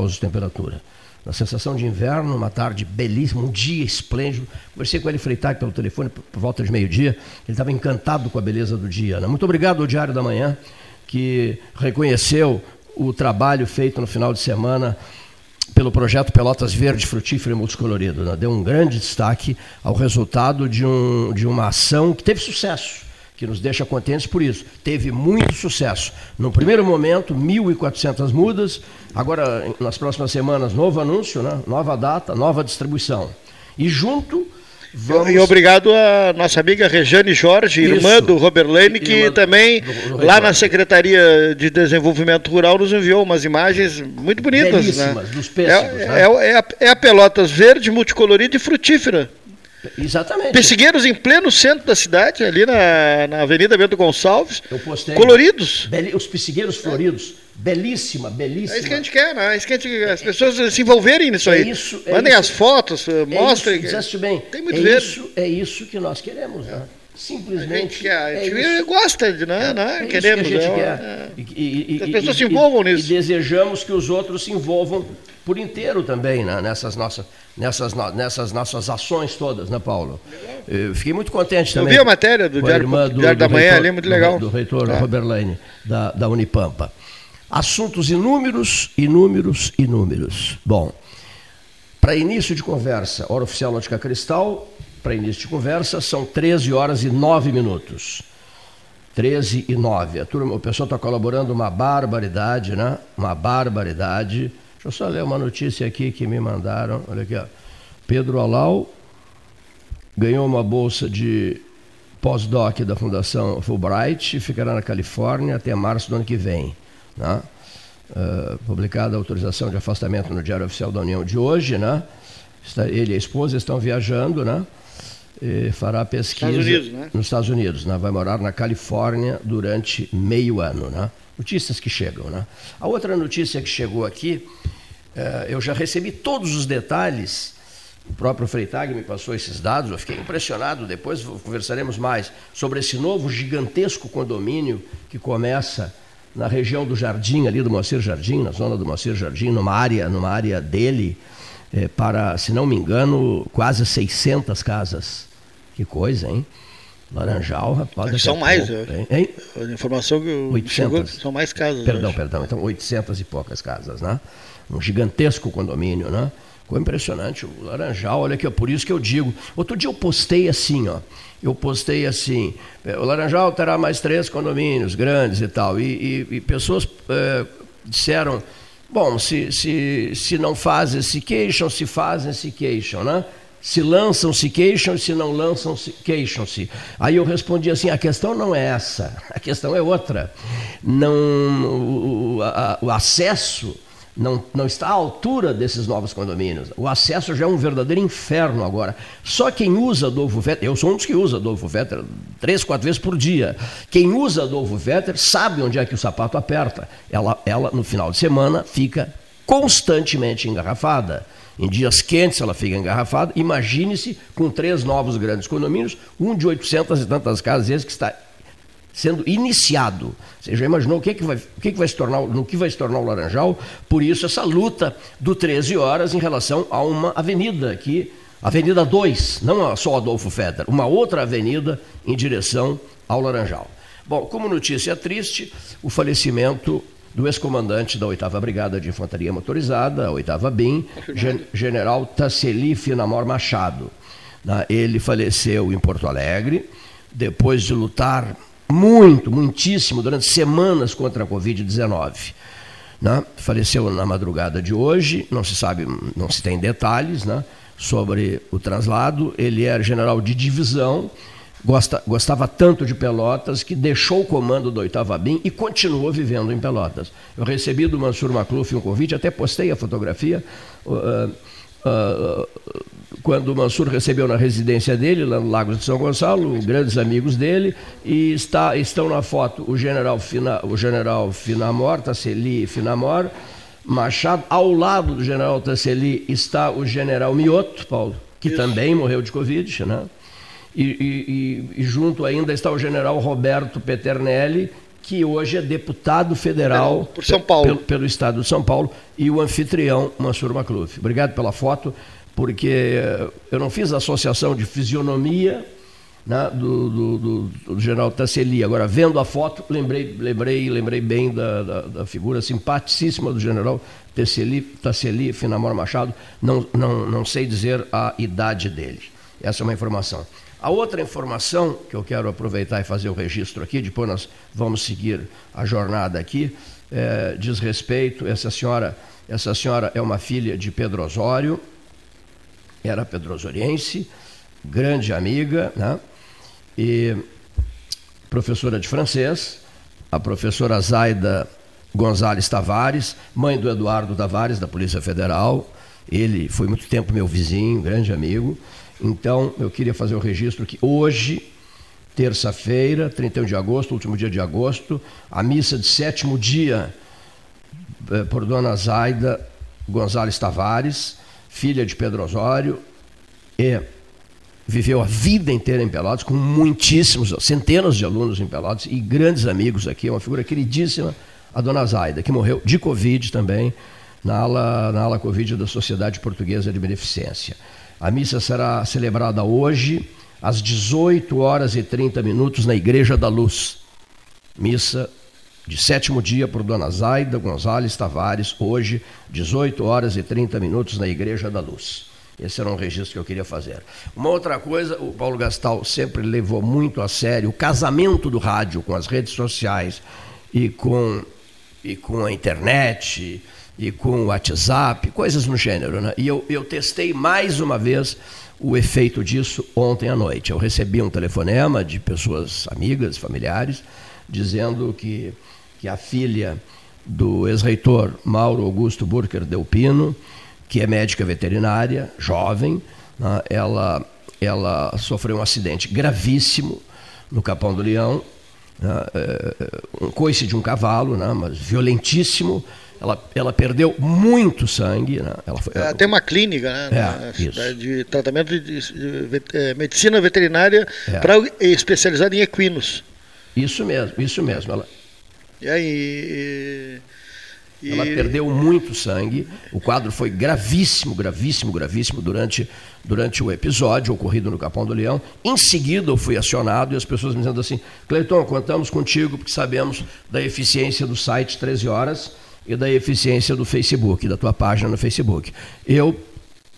lugar 26 graus de temperatura. Na sensação de inverno, uma tarde belíssima, um dia esplêndido. Conversei com ele Freitag pelo telefone por, por volta de meio-dia. Ele estava encantado com a beleza do dia. Né? Muito obrigado ao Diário da Manhã, que reconheceu o trabalho feito no final de semana pelo projeto Pelotas Verde, Frutífero e Multicolorido. Né? Deu um grande destaque ao resultado de, um, de uma ação que teve sucesso que nos deixa contentes por isso. Teve muito sucesso. No primeiro momento, 1.400 mudas. Agora, nas próximas semanas, novo anúncio, né? nova data, nova distribuição. E junto. Vamos... E obrigado a nossa amiga Rejane Jorge, Isso. irmã do Robert Lane, que irmã também, do, do lá na Secretaria de Desenvolvimento Rural, nos enviou umas imagens muito bonitas. Né? Belíssimas, né? dos pêssegos. É, né? é, é, a, é a Pelotas verde, multicolorida e frutífera. Exatamente. Pessegueiros em pleno centro da cidade, ali na, na Avenida Bento Gonçalves. Eu postei. Coloridos. os pessegueiros floridos. Belíssima, belíssima. É isso que a gente quer, né? É isso que a gente, as pessoas se envolverem nisso é aí. Isso, é Mandem isso, as fotos, é mostrem. Isso, bem. Tem muito é verde. Isso, é isso que nós queremos, né? Simplesmente. A gente, quer, a gente é gosta de, né? né? Queremos. Que a gente quer. E, e, as pessoas se envolvam nisso. E desejamos que os outros se envolvam por inteiro também né? nessas, nossas, nessas, nessas nossas ações todas, né, Paulo? Eu fiquei muito contente também. Eu vi a matéria do Diário, do, Diário da Manhã ali, muito legal. Do, do reitor é. Robert Lane, da, da Unipampa. Assuntos inúmeros, inúmeros, inúmeros. Bom, para início de conversa, hora oficial Lógica Cristal, para início de conversa, são 13 horas e 9 minutos. 13 e 9. A turma, o pessoal está colaborando uma barbaridade, né? Uma barbaridade. Deixa eu só ler uma notícia aqui que me mandaram. Olha aqui, ó. Pedro Alau ganhou uma bolsa de pós-doc da Fundação Fulbright e ficará na Califórnia até março do ano que vem. Né? Uh, publicada a autorização de afastamento no Diário Oficial da União de hoje, né? Está, ele e a esposa estão viajando, né? E fará pesquisa Estados Unidos, né? nos Estados Unidos, né? vai morar na Califórnia durante meio ano, né? Notícias que chegam, né? A outra notícia que chegou aqui, é, eu já recebi todos os detalhes. O próprio Freitag me passou esses dados, eu fiquei impressionado. Depois conversaremos mais sobre esse novo gigantesco condomínio que começa na região do Jardim, ali do Moacir Jardim, na zona do Moacir Jardim, numa área, numa área dele, é, para, se não me engano, quase 600 casas. Que coisa, hein? Laranjal, rapaz. São mais, pouco, hein? hein? A informação que 800. Chegou, são mais casas. Perdão, perdão. Então, 800 e poucas casas, né? Um gigantesco condomínio, né? Ficou impressionante. O Laranjal, olha aqui, ó, por isso que eu digo. Outro dia eu postei assim, ó. Eu postei assim: é, o Laranjal terá mais três condomínios grandes e tal. E, e, e pessoas é, disseram: bom, se, se, se não fazem, se queixam, se fazem, se queixam, né? Se lançam, se queixam, se não lançam, se queixam-se. Aí eu respondi assim: a questão não é essa, a questão é outra. Não, o, a, o acesso não, não está à altura desses novos condomínios. O acesso já é um verdadeiro inferno agora. Só quem usa Adolfo Vetter, eu sou um dos que usa Adolfo Vetter três, quatro vezes por dia. Quem usa Adolfo Vetter sabe onde é que o sapato aperta. Ela, ela no final de semana, fica constantemente engarrafada. Em dias quentes ela fica engarrafada. Imagine-se com três novos grandes condomínios, um de 800 e tantas casas, esse que está sendo iniciado. Você já imaginou o que, que, vai, o que, que vai se tornar, no que vai se tornar o Laranjal? Por isso essa luta do 13 horas em relação a uma avenida aqui, Avenida 2, não só Adolfo Feder, uma outra avenida em direção ao Laranjal. Bom, como notícia triste, o falecimento do ex-comandante da 8 Brigada de Infantaria Motorizada, a 8 BIM, gen General Tasseli Finamor Machado. Ele faleceu em Porto Alegre, depois de lutar muito, muitíssimo, durante semanas contra a Covid-19. Né? Faleceu na madrugada de hoje, não se sabe, não se tem detalhes né, sobre o traslado. Ele era general de divisão Gosta, gostava tanto de Pelotas que deixou o comando do 8 BIM e continuou vivendo em Pelotas. Eu recebi do Mansur Macluf um convite, até postei a fotografia. Uh, uh, quando o Mansur recebeu na residência dele, lá no Lago de São Gonçalo, grandes amigos dele, e está, estão na foto o general, Fina, o general Finamor, Tasseli Finamor, Machado, ao lado do general Tasseli está o general Mioto, Paulo, que Isso. também morreu de Covid, né? E, e, e, junto ainda está o general Roberto Peternelli, que hoje é deputado federal por São Paulo. Pelo, pelo estado de São Paulo, e o anfitrião Mansur Macluf. Obrigado pela foto, porque eu não fiz associação de fisionomia né, do, do, do, do, general Tasseli. Agora, vendo a foto, lembrei, lembrei, lembrei bem da, da, da figura simpaticíssima do general Tasseli, Tasseli Finamor Machado. Não, não, não sei dizer a idade dele. Essa é uma informação. A outra informação que eu quero aproveitar e fazer o registro aqui, depois nós vamos seguir a jornada aqui, é, diz respeito, essa senhora, essa senhora é uma filha de Pedro Osório, era pedrosoriense, grande amiga, né? e professora de francês, a professora Zaida Gonzalez Tavares, mãe do Eduardo Tavares, da Polícia Federal, ele foi muito tempo meu vizinho, grande amigo, então, eu queria fazer o registro que hoje, terça-feira, 31 de agosto, último dia de agosto, a missa de sétimo dia eh, por Dona Zaida Gonzalez Tavares, filha de Pedro Osório, e viveu a vida inteira em Pelotas, com muitíssimos, centenas de alunos em Pelotas e grandes amigos aqui, uma figura queridíssima, a Dona Zaida, que morreu de Covid também, na ala, na ala Covid da Sociedade Portuguesa de Beneficência. A missa será celebrada hoje, às 18 horas e 30 minutos, na Igreja da Luz. Missa de sétimo dia por Dona Zaida Gonzalez Tavares, hoje, 18 horas e 30 minutos, na Igreja da Luz. Esse era um registro que eu queria fazer. Uma outra coisa, o Paulo Gastal sempre levou muito a sério o casamento do rádio com as redes sociais e com, e com a internet e com o WhatsApp, coisas no gênero. Né? E eu, eu testei mais uma vez o efeito disso ontem à noite. Eu recebi um telefonema de pessoas amigas, familiares, dizendo que, que a filha do ex-reitor Mauro Augusto Burker Delpino, que é médica veterinária, jovem, né, ela, ela sofreu um acidente gravíssimo no Capão do Leão, né, é, um coice de um cavalo, né, mas violentíssimo, ela, ela perdeu muito sangue. Né? Ela foi, ela, tem uma clínica né, é, de tratamento de, de, de, é, medicina veterinária é. para especializada em equinos. Isso mesmo, isso mesmo. Ela, e aí. E... Ela perdeu muito sangue. O quadro foi gravíssimo, gravíssimo, gravíssimo durante, durante o episódio ocorrido no Capão do Leão. Em seguida, eu fui acionado e as pessoas me dizendo assim: Cleiton, contamos contigo porque sabemos da eficiência do site 13 Horas e da eficiência do Facebook, da tua página no Facebook. Eu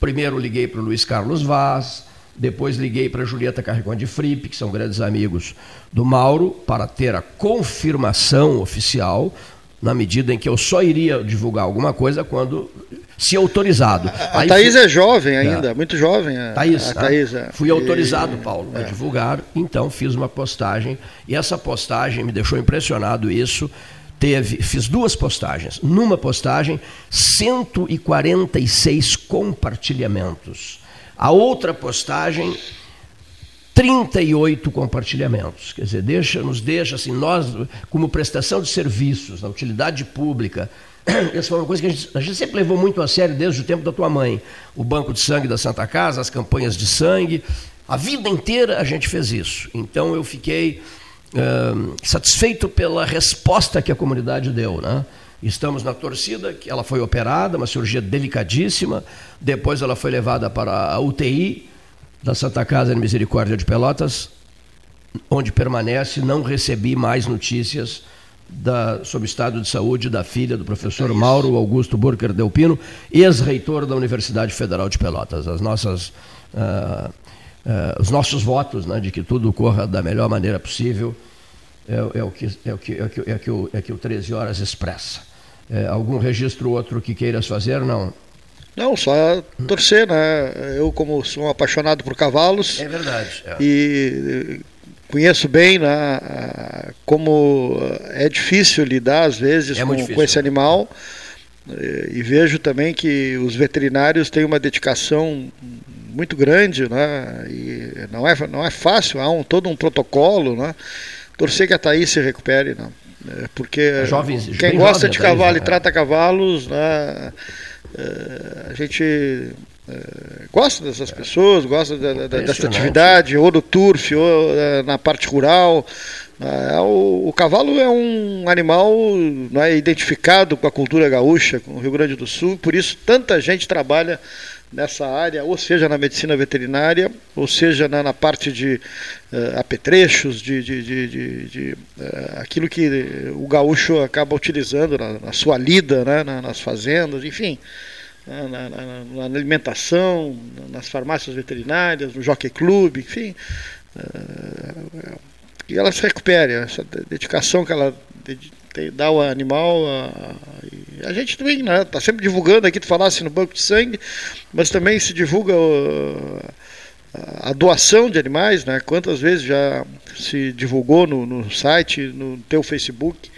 primeiro liguei para o Luiz Carlos Vaz, depois liguei para a Julieta Carricon de Fripe, que são grandes amigos do Mauro, para ter a confirmação oficial, na medida em que eu só iria divulgar alguma coisa quando se autorizado. A, a Thaís fui... é jovem ainda, é. muito jovem. A, Thaís, a Thaís é. Fui autorizado, Paulo, é. a divulgar, então fiz uma postagem, e essa postagem me deixou impressionado isso, teve, fiz duas postagens. Numa postagem, 146 compartilhamentos. A outra postagem, 38 compartilhamentos. Quer dizer, deixa, nos deixa assim, nós, como prestação de serviços, na utilidade pública, essa foi uma coisa que a gente, a gente, sempre levou muito a sério desde o tempo da tua mãe. O banco de sangue da Santa Casa, as campanhas de sangue. A vida inteira a gente fez isso. Então eu fiquei satisfeito pela resposta que a comunidade deu. Né? Estamos na torcida, que ela foi operada, uma cirurgia delicadíssima. Depois ela foi levada para a UTI da Santa Casa de Misericórdia de Pelotas, onde permanece. Não recebi mais notícias da, sobre o estado de saúde da filha do professor é Mauro Augusto Burker Delpino, ex-reitor da Universidade Federal de Pelotas. As nossas. Uh, uh, os nossos votos né, de que tudo corra da melhor maneira possível é, é, o, que, é, o, que, é, o, que, é, que o, é que o 13 Horas expressa. É, algum registro outro que queiras fazer? Não. Não, só torcer, né? Eu, como sou um apaixonado por cavalos. É verdade. É. E conheço bem né, como é difícil lidar, às vezes, é com, difícil, com esse né? animal. E vejo também que os veterinários têm uma dedicação muito grande, né? E não é, não é fácil, há um, todo um protocolo, né? Torcer que a Thaís se recupere, né? Porque jovens, quem gosta de cavalo Thaís, e né? trata cavalos, né? É, a gente é, gosta dessas pessoas, gosta da, da, dessa atividade, ou do turf, ou na parte rural. É, o, o, cavalo é um animal é, identificado com a cultura gaúcha, com o Rio Grande do Sul, por isso tanta gente trabalha nessa área, ou seja na medicina veterinária, ou seja na, na parte de uh, apetrechos, de, de, de, de uh, aquilo que o gaúcho acaba utilizando na, na sua lida, né, na, nas fazendas, enfim, na, na, alimentação, nas farmácias veterinárias, no jockey club, enfim. Uh, e ela se recupere, essa dedicação que ela dá ao animal. A, a gente também né, tá sempre divulgando aqui, tu falasse no banco de sangue, mas também se divulga a, a doação de animais, né? Quantas vezes já se divulgou no, no site, no teu Facebook,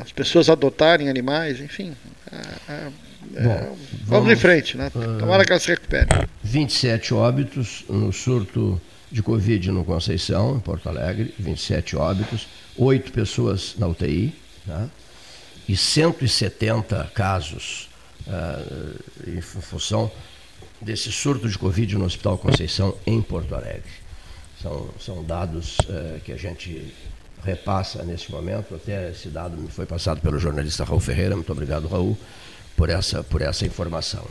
as pessoas adotarem animais, enfim. É, é, Bom, vamos, vamos, em frente, né? Ah, Tomara que ela se recupere. 27 óbitos no surto de Covid no Conceição, em Porto Alegre, 27 óbitos, 8 pessoas na UTI, né? e 170 casos uh, em função desse surto de Covid no Hospital Conceição, em Porto Alegre. São, são dados uh, que a gente repassa nesse momento, até esse dado me foi passado pelo jornalista Raul Ferreira, muito obrigado, Raul, por essa, por essa informação.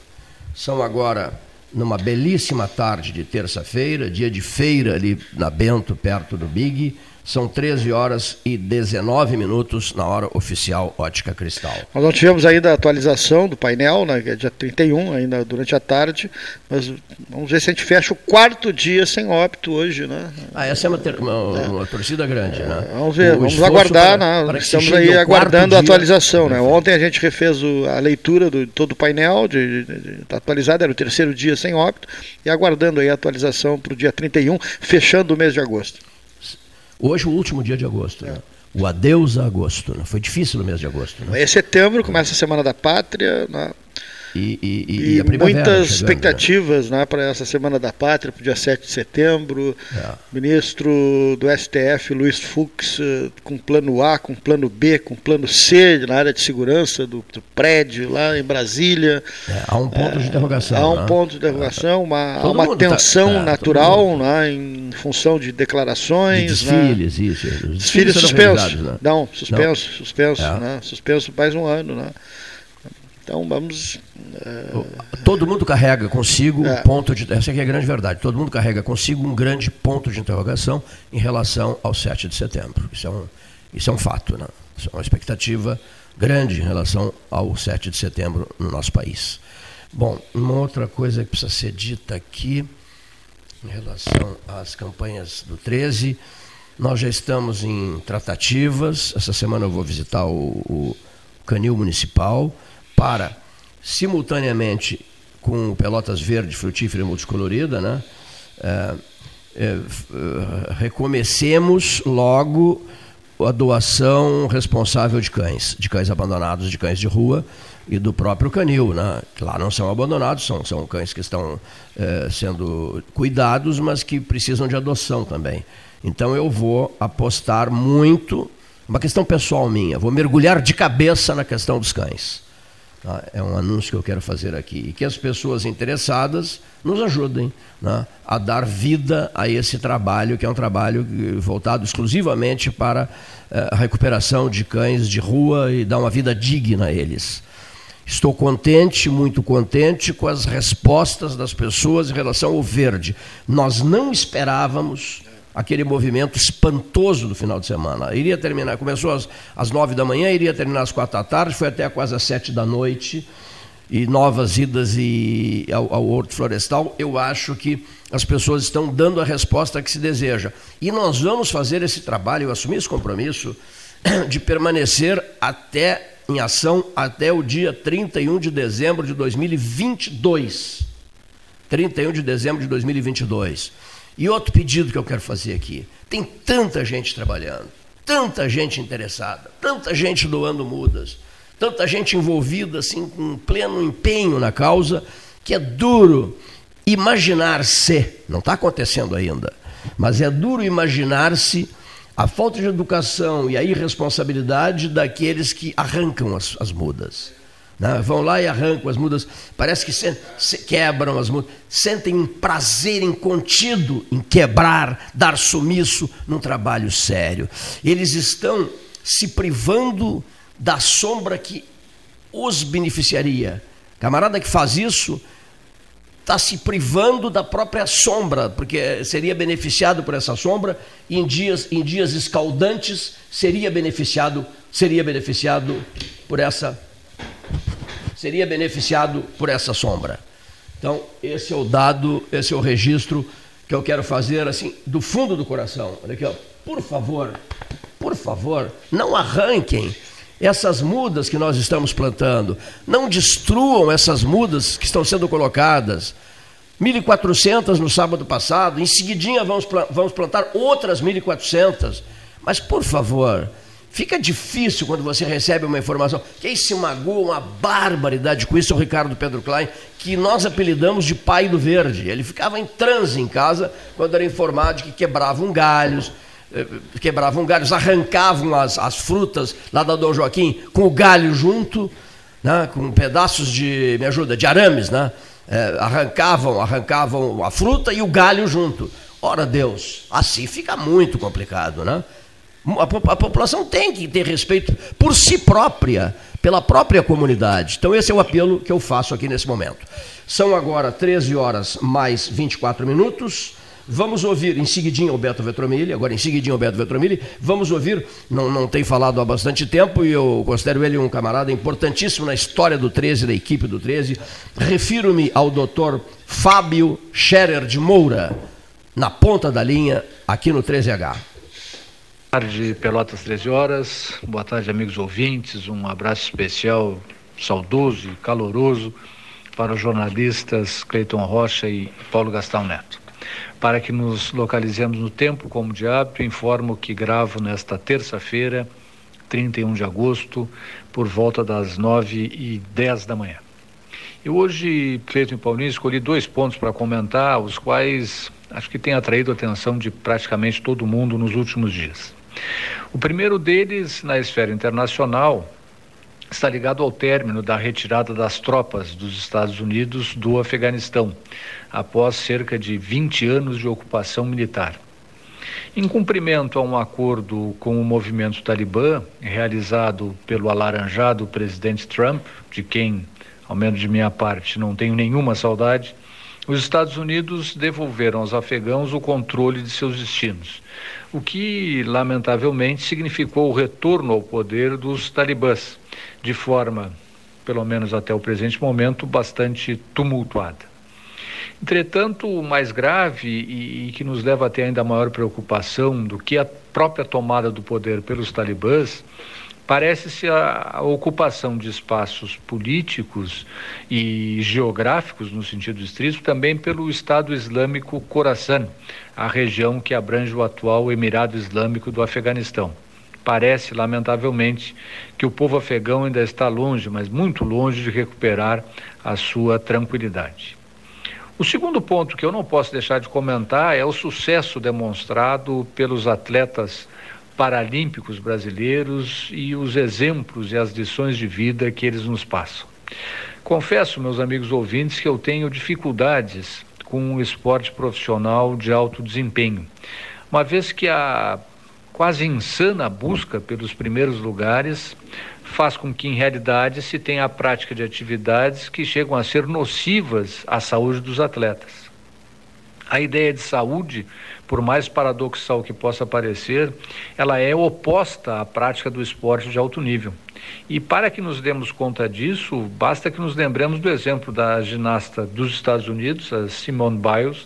São agora numa belíssima tarde de terça-feira, dia de feira ali na Bento, perto do Big, são 13 horas e 19 minutos na hora oficial Ótica Cristal. Nós não tivemos ainda a atualização do painel, né, é dia 31, ainda durante a tarde, mas vamos ver se a gente fecha o quarto dia sem óbito hoje, né? Ah, essa é uma, ter, uma, é. uma torcida grande, né? Vamos ver, o vamos aguardar, para, né? Para Estamos aí aguardando a atualização, né? Ontem a gente refez o, a leitura do todo o painel, de, de, de, tá atualizado, era o terceiro dia sem óbito, e aguardando aí a atualização para o dia 31, fechando o mês de agosto. Hoje é o último dia de agosto. Né? O adeus a agosto. Né? Foi difícil no mês de agosto. Né? É setembro, começa a Semana da Pátria. Né? E, e, e, e muitas expectativas né? né, para essa Semana da Pátria, para o dia 7 de setembro. É. Ministro do STF, Luiz Fux, eh, com plano A, com plano B, com plano C na área de segurança do, do prédio lá em Brasília. É, há um ponto é, de interrogação. Há um né? ponto de interrogação, uma, há uma tá- tensão tá, natural né, em função de declarações. De né? desfiles, né? isso. Desfiles suspensos. Né? Não, suspenso, Não. suspenso, é. né? suspenso mais um ano. Né? Então vamos. É... Todo mundo carrega consigo é. um ponto de. Essa aqui é a grande verdade. Todo mundo carrega consigo um grande ponto de interrogação em relação ao 7 de setembro. Isso é um, isso é um fato, né? Isso é uma expectativa grande em relação ao 7 de setembro no nosso país. Bom, uma outra coisa que precisa ser dita aqui, em relação às campanhas do 13, nós já estamos em tratativas. Essa semana eu vou visitar o, o Canil Municipal para, simultaneamente com o Pelotas Verde, frutífera e multicolorida, né? É, é, é, recomecemos logo a doação responsável de cães, de cães abandonados, de cães de rua e do próprio canil, né? Lá não são abandonados, são, são cães que estão é, sendo cuidados, mas que precisam de adoção também. Então eu vou apostar muito, uma questão pessoal minha, vou mergulhar de cabeça na questão dos cães. Tá? É um anúncio que eu quero fazer aqui. E que as pessoas interessadas nos ajudem né, a dar vida a esse trabalho, que é um trabalho voltado exclusivamente para eh, a recuperação de cães de rua e dar uma vida digna a eles. Estou contente, muito contente com as respostas das pessoas em relação ao verde. Nós não esperávamos aquele movimento espantoso do final de semana. Iria terminar, começou às, às nove da manhã, iria terminar às quatro da tarde, foi até quase às sete da noite, e novas idas e, ao, ao Horto Florestal. Eu acho que as pessoas estão dando a resposta que se deseja. E nós vamos fazer esse trabalho, eu assumi esse compromisso, de permanecer até em ação até o dia 31 de dezembro de 2022. 31 de dezembro de 2022. E outro pedido que eu quero fazer aqui: tem tanta gente trabalhando, tanta gente interessada, tanta gente doando mudas, tanta gente envolvida assim com pleno empenho na causa, que é duro imaginar-se, não está acontecendo ainda, mas é duro imaginar-se a falta de educação e a irresponsabilidade daqueles que arrancam as, as mudas. Né? Vão lá e arrancam as mudas, parece que se, se quebram as mudas, sentem um prazer incontido em quebrar, dar sumiço num trabalho sério. Eles estão se privando da sombra que os beneficiaria. Camarada que faz isso está se privando da própria sombra, porque seria beneficiado por essa sombra, e em dias, em dias escaldantes seria beneficiado, seria beneficiado por essa seria beneficiado por essa sombra. Então, esse é o dado, esse é o registro que eu quero fazer assim do fundo do coração. Olha aqui, ó. Por favor, por favor, não arranquem essas mudas que nós estamos plantando. Não destruam essas mudas que estão sendo colocadas. 1.400 no sábado passado, em seguidinha vamos, vamos plantar outras 1.400. Mas, por favor, fica difícil quando você recebe uma informação. Quem se magoa uma barbaridade com isso é o Ricardo Pedro Klein, que nós apelidamos de pai do verde. Ele ficava em transe em casa quando era informado de que quebravam galhos, eh, quebravam galhos, arrancavam as, as frutas lá da Dom Joaquim com o galho junto, né, com pedaços de, me ajuda, de arames, né? É, arrancavam, arrancavam a fruta e o galho junto. Ora Deus, assim fica muito complicado, né? A, a população tem que ter respeito por si própria, pela própria comunidade. Então esse é o apelo que eu faço aqui nesse momento. São agora 13 horas mais 24 minutos. Vamos ouvir em seguidinho o Beto Vetromilli, agora em seguidinho o Beto Vetromilli, vamos ouvir, não, não tem falado há bastante tempo e eu considero ele um camarada importantíssimo na história do 13, da equipe do 13. Refiro-me ao doutor Fábio Scherer de Moura, na ponta da linha, aqui no 13H. Tarde, Pelotas 13 horas. Boa tarde, amigos ouvintes. Um abraço especial, saudoso e caloroso para os jornalistas Cleiton Rocha e Paulo Gastão Neto. Para que nos localizemos no tempo, como de hábito, informo que gravo nesta terça-feira, 31 de agosto, por volta das 9 e 10 da manhã. Eu hoje, Cleiton e Paulinho, escolhi dois pontos para comentar, os quais acho que têm atraído a atenção de praticamente todo mundo nos últimos dias. O primeiro deles, na esfera internacional, está ligado ao término da retirada das tropas dos Estados Unidos do Afeganistão, após cerca de 20 anos de ocupação militar. Em cumprimento a um acordo com o movimento talibã, realizado pelo alaranjado presidente Trump, de quem, ao menos de minha parte, não tenho nenhuma saudade, os Estados Unidos devolveram aos afegãos o controle de seus destinos, o que, lamentavelmente, significou o retorno ao poder dos talibãs, de forma, pelo menos até o presente momento, bastante tumultuada. Entretanto, o mais grave e, e, que nos leva a ter ainda maior preocupação do que a própria tomada do poder pelos talibãs parece-se a, ocupação de espaços políticos e geográficos, no sentido estrito, também pelo Estado Islâmico Khorasan, a região que abrange o atual Emirado Islâmico do Afeganistão. Parece, lamentavelmente, que o povo afegão ainda está longe, mas muito longe de recuperar a sua tranquilidade. O segundo ponto que eu não posso deixar de comentar é o sucesso demonstrado pelos atletas paralímpicos brasileiros e os exemplos e as lições de vida que eles nos passam. Confesso, meus amigos ouvintes, que eu tenho dificuldades com o esporte profissional de alto desempenho, uma vez que a quase insana busca pelos primeiros lugares faz com que, em realidade, se tenha a prática de atividades que chegam a ser nocivas à saúde dos atletas. A ideia de saúde, por mais paradoxal que possa parecer, ela é oposta à prática do esporte de alto nível. E para que nos demos conta disso, basta que nos lembremos do exemplo da ginasta dos Estados Unidos, a Simone Biles,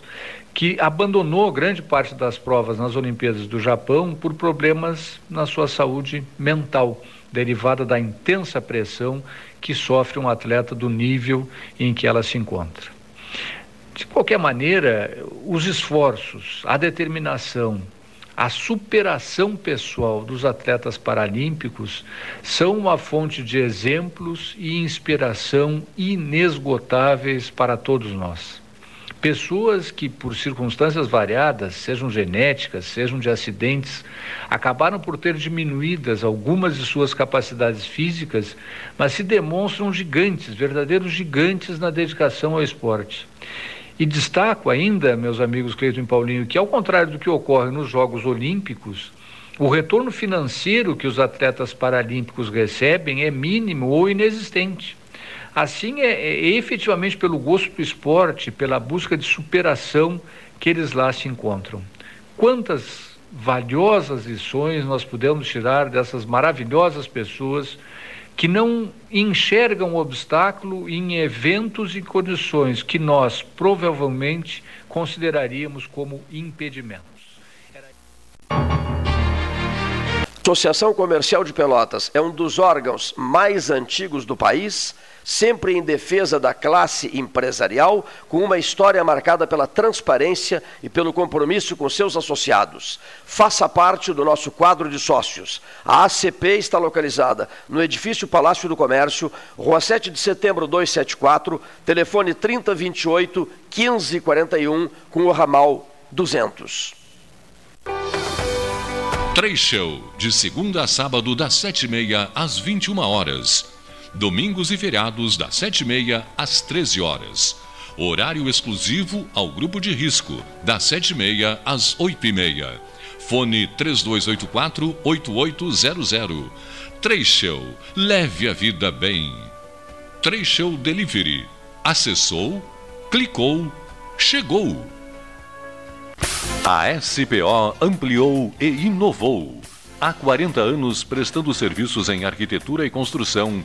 que abandonou grande parte das provas nas Olimpíadas do Japão por problemas na sua saúde mental, derivada da intensa pressão que sofre um atleta do nível em que ela se encontra. De qualquer maneira, os esforços, a determinação, a superação pessoal dos atletas paralímpicos são uma fonte de exemplos e inspiração inesgotáveis para todos nós. Pessoas que, por circunstâncias variadas, sejam genéticas, sejam de acidentes, acabaram por ter diminuídas algumas de suas capacidades físicas, mas se demonstram gigantes, verdadeiros gigantes na dedicação ao esporte. E destaco ainda, meus amigos Cleiton e Paulinho, que ao contrário do que ocorre nos Jogos Olímpicos, o retorno financeiro que os atletas paralímpicos recebem é mínimo ou inexistente. Assim, é, é, efetivamente pelo gosto do esporte, pela busca de superação que eles lá se encontram. Quantas valiosas lições nós podemos tirar dessas maravilhosas pessoas que não enxergam obstáculo em eventos e condições que nós provavelmente consideraríamos como impedimentos. Associação Comercial de Pelotas é um dos órgãos mais antigos do país sempre em defesa da classe empresarial, com uma história marcada pela transparência e pelo compromisso com seus associados. Faça parte do nosso quadro de sócios. A ACP está localizada no edifício Palácio do Comércio, Rua 7 de Setembro 274, telefone 3028 1541, com o ramal 200. Três Show, de segunda a sábado, das sete e meia às 21 horas domingos e feriados das 7h30 às 13 horas. Horário exclusivo ao grupo de risco, das 7h30 às 8h30. Fone 3284-8800. Trecho, leve a vida bem. Trecho Delivery. Acessou, clicou, chegou. A SPO ampliou e inovou. Há 40 anos prestando serviços em arquitetura e construção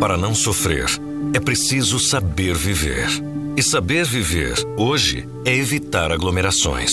Para não sofrer, é preciso saber viver. E saber viver hoje é evitar aglomerações,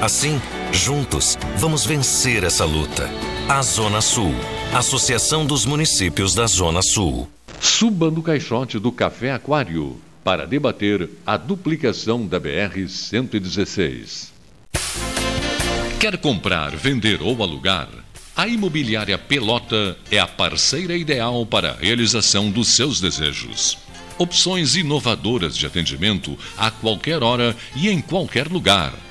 Assim, juntos, vamos vencer essa luta. A Zona Sul, Associação dos Municípios da Zona Sul. Suba no caixote do Café Aquário para debater a duplicação da BR-116. Quer comprar, vender ou alugar? A Imobiliária Pelota é a parceira ideal para a realização dos seus desejos. Opções inovadoras de atendimento a qualquer hora e em qualquer lugar.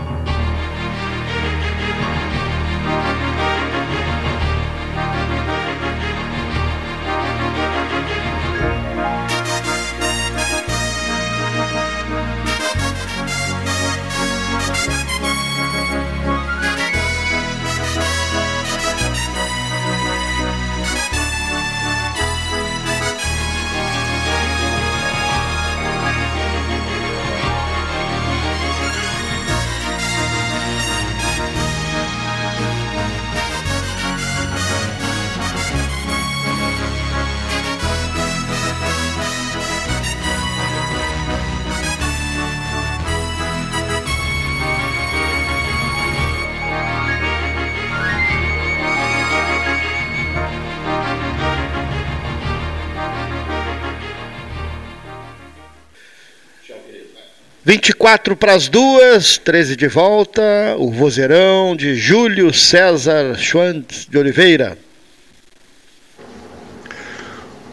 24 para as duas, 13 de volta, o vozeirão de Júlio César Schwantz de Oliveira.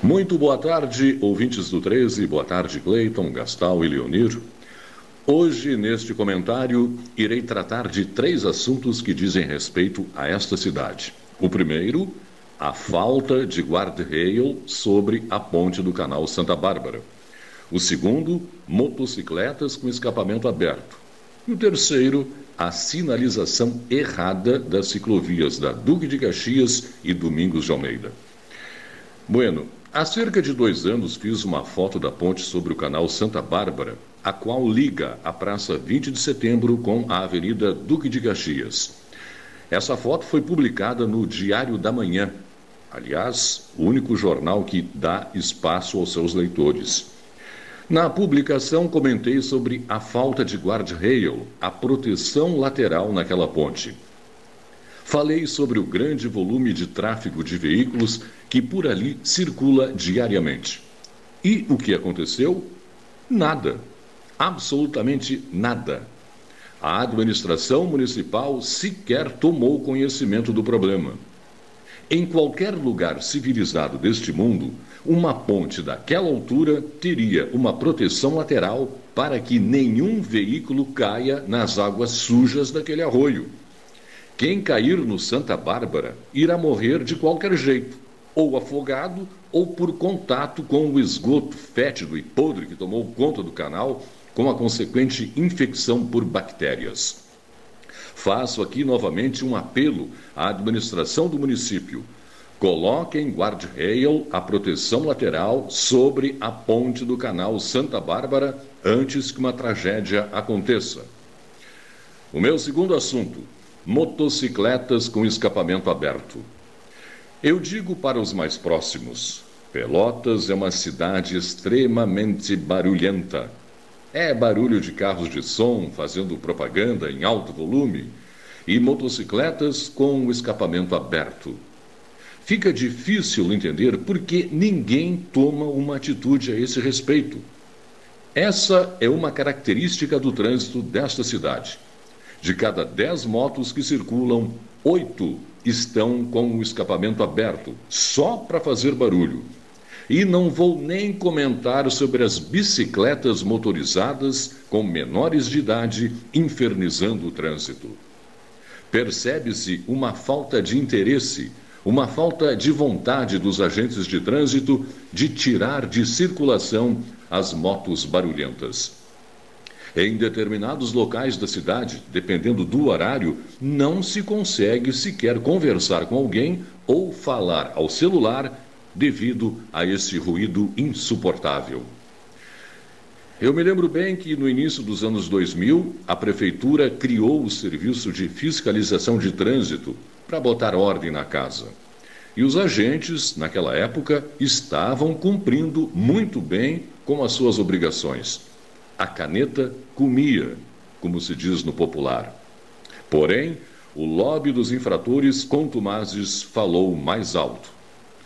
Muito boa tarde, ouvintes do 13, boa tarde, Cleiton, Gastal e Leonir. Hoje, neste comentário, irei tratar de três assuntos que dizem respeito a esta cidade. O primeiro, a falta de guarda-rail sobre a ponte do canal Santa Bárbara. O segundo, motocicletas com escapamento aberto. E o terceiro, a sinalização errada das ciclovias da Duque de Caxias e Domingos de Almeida. Bueno, há cerca de dois anos fiz uma foto da ponte sobre o canal Santa Bárbara, a qual liga a Praça 20 de Setembro com a Avenida Duque de Caxias. Essa foto foi publicada no Diário da Manhã, aliás, o único jornal que dá espaço aos seus leitores. Na publicação, comentei sobre a falta de guardrail, a proteção lateral naquela ponte. Falei sobre o grande volume de tráfego de veículos que por ali circula diariamente. E o que aconteceu? Nada. Absolutamente nada. A administração municipal sequer tomou conhecimento do problema. Em qualquer lugar civilizado deste mundo, uma ponte daquela altura teria uma proteção lateral para que nenhum veículo caia nas águas sujas daquele arroio. Quem cair no Santa Bárbara irá morrer de qualquer jeito, ou afogado ou por contato com o esgoto fétido e podre que tomou conta do canal, com a consequente infecção por bactérias. Faço aqui novamente um apelo à administração do município. Coloque em guardrail a proteção lateral sobre a ponte do canal Santa Bárbara antes que uma tragédia aconteça. O meu segundo assunto: motocicletas com escapamento aberto. Eu digo para os mais próximos: Pelotas é uma cidade extremamente barulhenta. É barulho de carros de som fazendo propaganda em alto volume e motocicletas com o escapamento aberto. Fica difícil entender por que ninguém toma uma atitude a esse respeito. Essa é uma característica do trânsito desta cidade. De cada dez motos que circulam, oito estão com o escapamento aberto, só para fazer barulho. E não vou nem comentar sobre as bicicletas motorizadas com menores de idade infernizando o trânsito. Percebe-se uma falta de interesse, uma falta de vontade dos agentes de trânsito de tirar de circulação as motos barulhentas. Em determinados locais da cidade, dependendo do horário, não se consegue sequer conversar com alguém ou falar ao celular devido a esse ruído insuportável. Eu me lembro bem que no início dos anos 2000, a prefeitura criou o serviço de fiscalização de trânsito para botar ordem na casa. E os agentes, naquela época, estavam cumprindo muito bem com as suas obrigações. A caneta comia, como se diz no popular. Porém, o lobby dos infratores contumazes falou mais alto.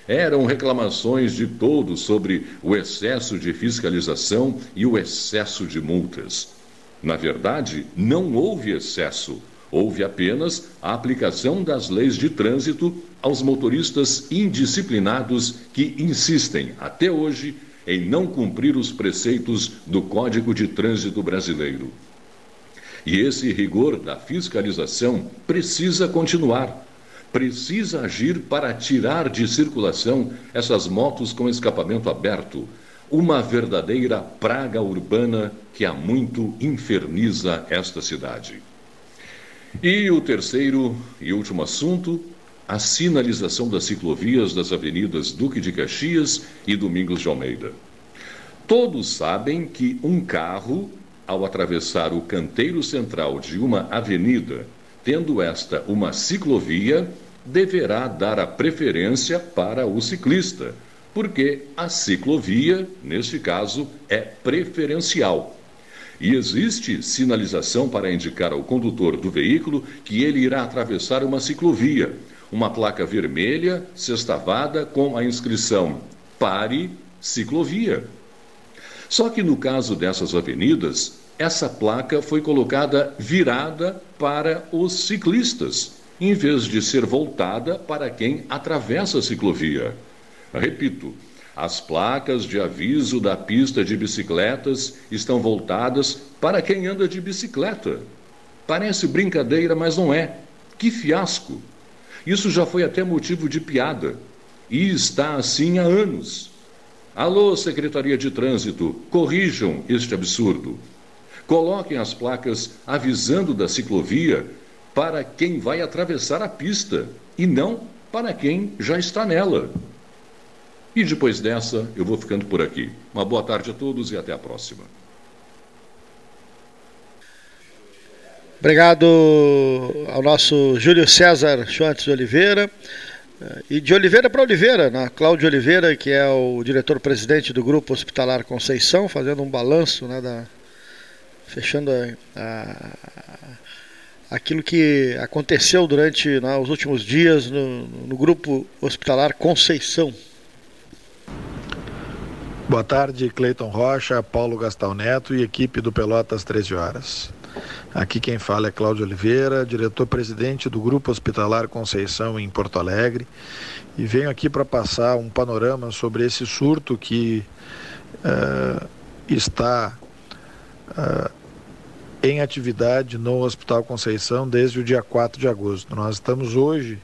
Eram reclamações de todos sobre o excesso de fiscalização e o excesso de multas. Na verdade, não houve excesso, houve apenas a aplicação das leis de trânsito aos motoristas indisciplinados que insistem, até hoje, em não cumprir os preceitos do Código de Trânsito Brasileiro. E esse rigor da fiscalização precisa continuar. Precisa agir para tirar de circulação essas motos com escapamento aberto, uma verdadeira praga urbana que há muito inferniza esta cidade. E o terceiro e último assunto a sinalização das ciclovias das avenidas Duque de Caxias e Domingos de Almeida. Todos sabem que um carro, ao atravessar o canteiro central de uma avenida, tendo esta uma ciclovia, deverá dar a preferência para o ciclista, porque a ciclovia, neste caso, é preferencial. E existe sinalização para indicar ao condutor do veículo que ele irá atravessar uma ciclovia, uma placa vermelha sextavada com a inscrição Pare Ciclovia. Só que no caso dessas avenidas, essa placa foi colocada virada para os ciclistas, em vez de ser voltada para quem atravessa a ciclovia. Repito, as placas de aviso da pista de bicicletas estão voltadas para quem anda de bicicleta. Parece brincadeira, mas não é. Que fiasco! Isso já foi até motivo de piada. E está assim há anos. Alô, Secretaria de Trânsito, corrijam este absurdo. Coloquem as placas avisando da ciclovia para quem vai atravessar a pista e não para quem já está nela. E depois dessa, eu vou ficando por aqui. Uma boa tarde a todos e até a próxima. Obrigado ao nosso Júlio César Schwantes de Oliveira. E de Oliveira para Oliveira, né? Cláudio Oliveira, que é o diretor-presidente do Grupo Hospitalar Conceição, fazendo um balanço, né, da, fechando a, a, aquilo que aconteceu durante né, os últimos dias no, no Grupo Hospitalar Conceição. Boa tarde, Cleiton Rocha, Paulo Gastão Neto e equipe do Pelotas 13 Horas. Aqui quem fala é Cláudio Oliveira, diretor-presidente do Grupo Hospitalar Conceição em Porto Alegre. E venho aqui para passar um panorama sobre esse surto que uh, está uh, em atividade no Hospital Conceição desde o dia 4 de agosto. Nós estamos hoje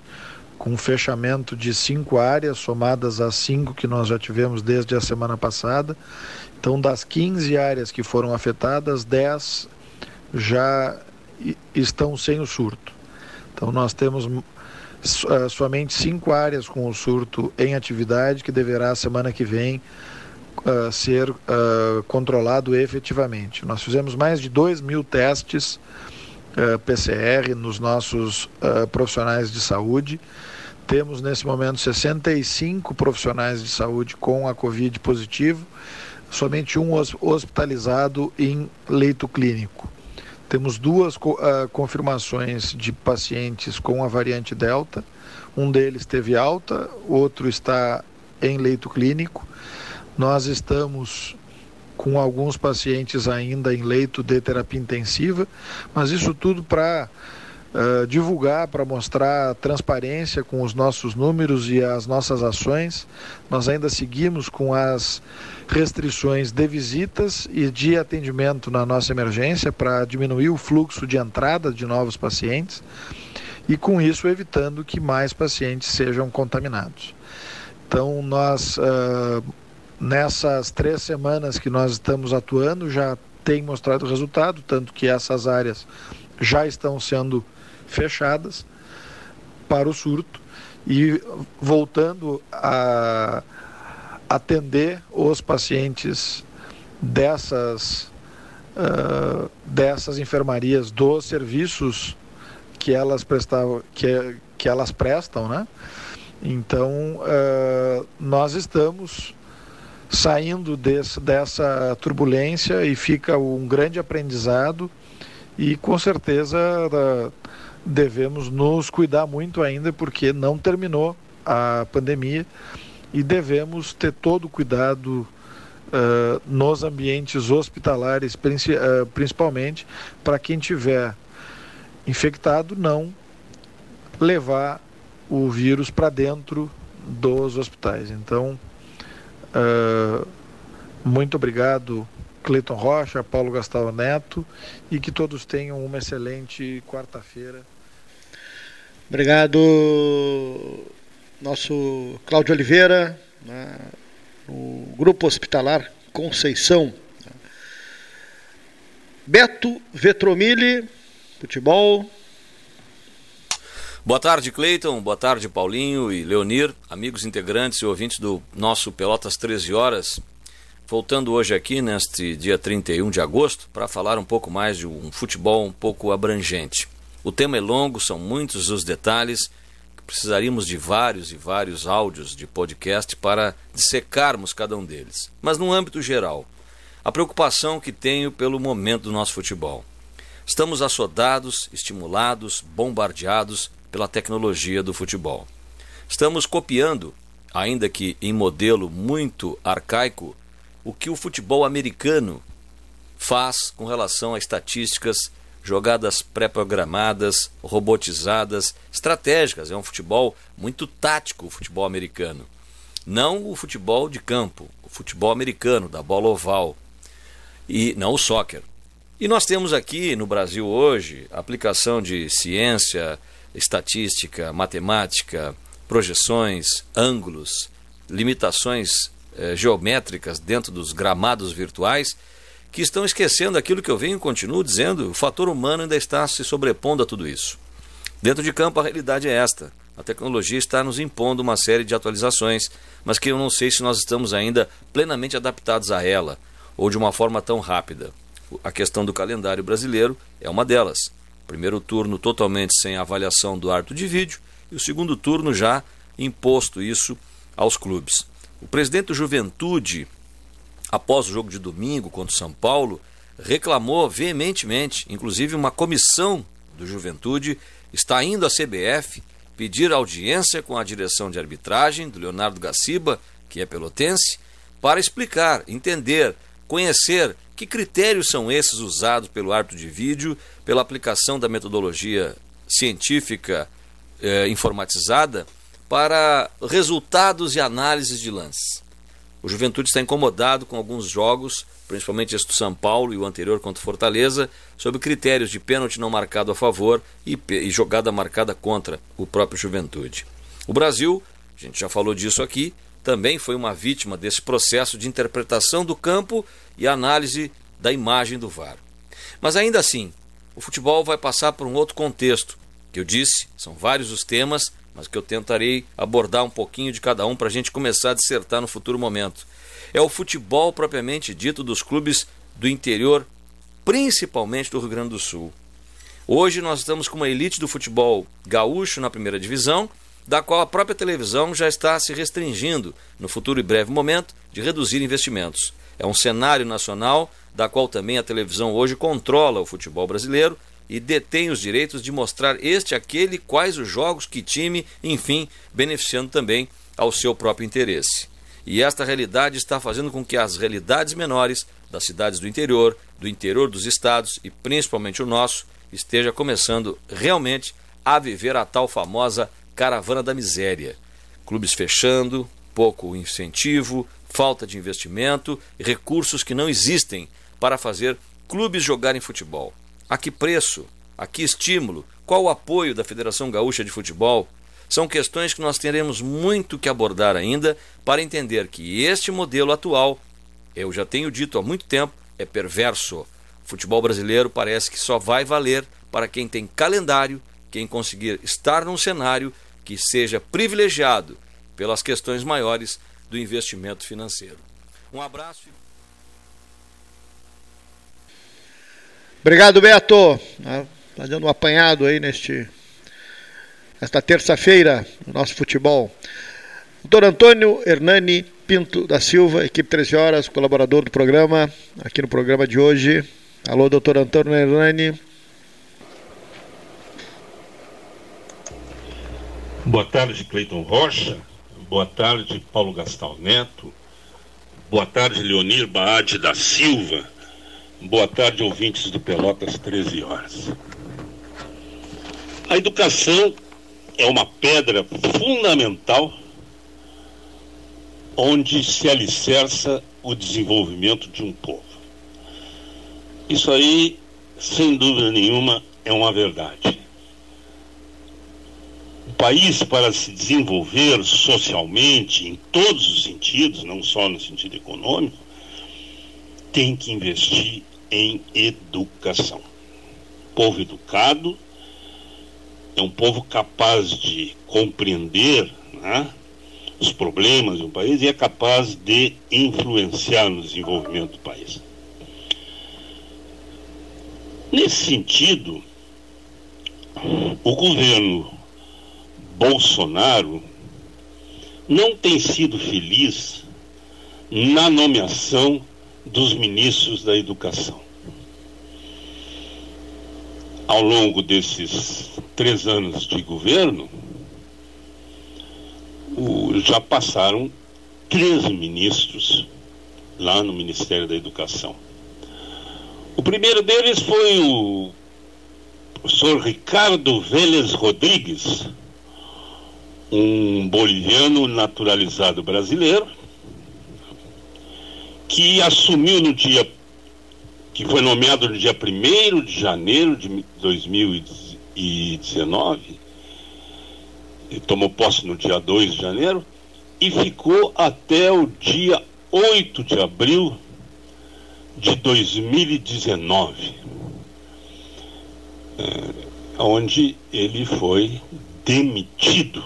com um fechamento de cinco áreas, somadas às cinco que nós já tivemos desde a semana passada. Então, das 15 áreas que foram afetadas, 10 já estão sem o surto. Então, nós temos uh, somente cinco áreas com o surto em atividade, que deverá, semana que vem, uh, ser uh, controlado efetivamente. Nós fizemos mais de 2 mil testes PCR nos nossos profissionais de saúde. Temos nesse momento 65 profissionais de saúde com a Covid positivo, somente um hospitalizado em leito clínico. Temos duas uh, confirmações de pacientes com a variante Delta. Um deles teve alta, outro está em leito clínico. Nós estamos com alguns pacientes ainda em leito de terapia intensiva, mas isso tudo para uh, divulgar, para mostrar transparência com os nossos números e as nossas ações. Nós ainda seguimos com as restrições de visitas e de atendimento na nossa emergência para diminuir o fluxo de entrada de novos pacientes e com isso evitando que mais pacientes sejam contaminados. Então nós uh, nessas três semanas que nós estamos atuando já tem mostrado resultado, tanto que essas áreas já estão sendo fechadas para o surto e voltando a atender os pacientes dessas, uh, dessas enfermarias dos serviços que elas prestavam, que, que elas prestam, né? Então uh, nós estamos saindo desse, dessa turbulência e fica um grande aprendizado e com certeza uh, devemos nos cuidar muito ainda porque não terminou a pandemia e devemos ter todo o cuidado uh, nos ambientes hospitalares, uh, principalmente para quem tiver infectado não levar o vírus para dentro dos hospitais. Então, uh, muito obrigado, Cleiton Rocha, Paulo Gastão Neto, e que todos tenham uma excelente quarta-feira. Obrigado nosso Cláudio Oliveira, né, no Grupo Hospitalar Conceição. Beto Vetromilli, futebol. Boa tarde, Cleiton. Boa tarde, Paulinho e Leonir, amigos integrantes e ouvintes do nosso Pelotas 13 Horas. Voltando hoje aqui, neste dia 31 de agosto, para falar um pouco mais de um futebol um pouco abrangente. O tema é longo, são muitos os detalhes precisaríamos de vários e vários áudios de podcast para dissecarmos cada um deles. Mas no âmbito geral, a preocupação que tenho pelo momento do nosso futebol. Estamos assodados, estimulados, bombardeados pela tecnologia do futebol. Estamos copiando, ainda que em modelo muito arcaico, o que o futebol americano faz com relação a estatísticas jogadas pré-programadas, robotizadas, estratégicas. É um futebol muito tático, o futebol americano. Não o futebol de campo, o futebol americano, da bola oval. E não o soccer. E nós temos aqui no Brasil hoje aplicação de ciência, estatística, matemática, projeções, ângulos, limitações eh, geométricas dentro dos gramados virtuais que estão esquecendo aquilo que eu venho e continuo dizendo, o fator humano ainda está se sobrepondo a tudo isso. Dentro de campo, a realidade é esta. A tecnologia está nos impondo uma série de atualizações, mas que eu não sei se nós estamos ainda plenamente adaptados a ela, ou de uma forma tão rápida. A questão do calendário brasileiro é uma delas. primeiro turno totalmente sem avaliação do árbitro de vídeo e o segundo turno já imposto isso aos clubes. O presidente do Juventude, após o jogo de domingo contra o São Paulo, reclamou veementemente, inclusive uma comissão do Juventude está indo à CBF pedir audiência com a direção de arbitragem do Leonardo Gaciba, que é pelotense, para explicar, entender conhecer que critérios são esses usados pelo árbitro de vídeo, pela aplicação da metodologia científica eh, informatizada para resultados e análises de lances. O Juventude está incomodado com alguns jogos, principalmente este do São Paulo e o anterior contra o Fortaleza, sob critérios de pênalti não marcado a favor e, e jogada marcada contra o próprio Juventude. O Brasil, a gente já falou disso aqui, também foi uma vítima desse processo de interpretação do campo e análise da imagem do VAR. Mas ainda assim, o futebol vai passar por um outro contexto, que eu disse, são vários os temas, mas que eu tentarei abordar um pouquinho de cada um para a gente começar a dissertar no futuro momento. É o futebol propriamente dito dos clubes do interior, principalmente do Rio Grande do Sul. Hoje nós estamos com uma elite do futebol gaúcho na primeira divisão, da qual a própria televisão já está se restringindo, no futuro e breve momento, de reduzir investimentos. É um cenário nacional da qual também a televisão hoje controla o futebol brasileiro e detém os direitos de mostrar este, aquele, quais os jogos, que time, enfim, beneficiando também ao seu próprio interesse. E esta realidade está fazendo com que as realidades menores das cidades do interior, do interior dos estados e principalmente o nosso, esteja começando realmente a viver a tal famosa caravana da miséria. Clubes fechando, pouco incentivo, falta de investimento recursos que não existem para fazer clubes jogarem futebol. A que preço? A que estímulo? Qual o apoio da Federação Gaúcha de Futebol? São questões que nós teremos muito que abordar ainda para entender que este modelo atual, eu já tenho dito há muito tempo, é perverso. O futebol brasileiro parece que só vai valer para quem tem calendário, quem conseguir estar num cenário que seja privilegiado pelas questões maiores do investimento financeiro. Um abraço. Obrigado, Beto. Está dando um apanhado aí neste, nesta terça-feira no nosso futebol. Doutor Antônio Hernani Pinto da Silva, equipe 13 horas, colaborador do programa, aqui no programa de hoje. Alô, doutor Antônio Hernani. Boa tarde, Cleiton Rocha. Boa tarde, Paulo Gastal Neto. Boa tarde, Leonir Baade da Silva. Boa tarde, ouvintes do Pelotas 13 horas. A educação é uma pedra fundamental onde se alicerça o desenvolvimento de um povo. Isso aí, sem dúvida nenhuma, é uma verdade. O país, para se desenvolver socialmente, em todos os sentidos, não só no sentido econômico, tem que investir em educação. Povo educado é um povo capaz de compreender né, os problemas do país e é capaz de influenciar no desenvolvimento do país. Nesse sentido, o governo Bolsonaro não tem sido feliz na nomeação dos ministros da educação. Ao longo desses três anos de governo, o, já passaram 13 ministros lá no Ministério da Educação. O primeiro deles foi o professor Ricardo Vélez Rodrigues, um boliviano naturalizado brasileiro, que assumiu no dia que foi nomeado no dia 1 de janeiro de 2019 e tomou posse no dia 2 de janeiro e ficou até o dia 8 de abril de 2019, é, onde ele foi demitido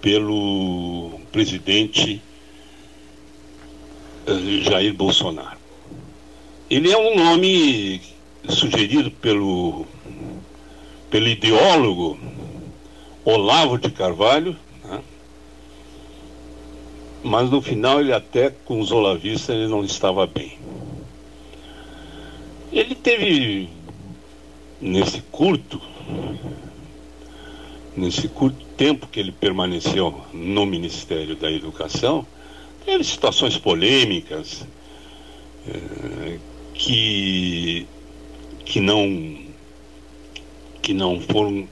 pelo presidente Jair Bolsonaro. Ele é um nome sugerido pelo, pelo ideólogo Olavo de Carvalho, né? mas no final ele até com os olavistas ele não estava bem. Ele teve nesse curto nesse curto tempo que ele permaneceu no Ministério da Educação, teve situações polêmicas, é, que, que, não, que não foram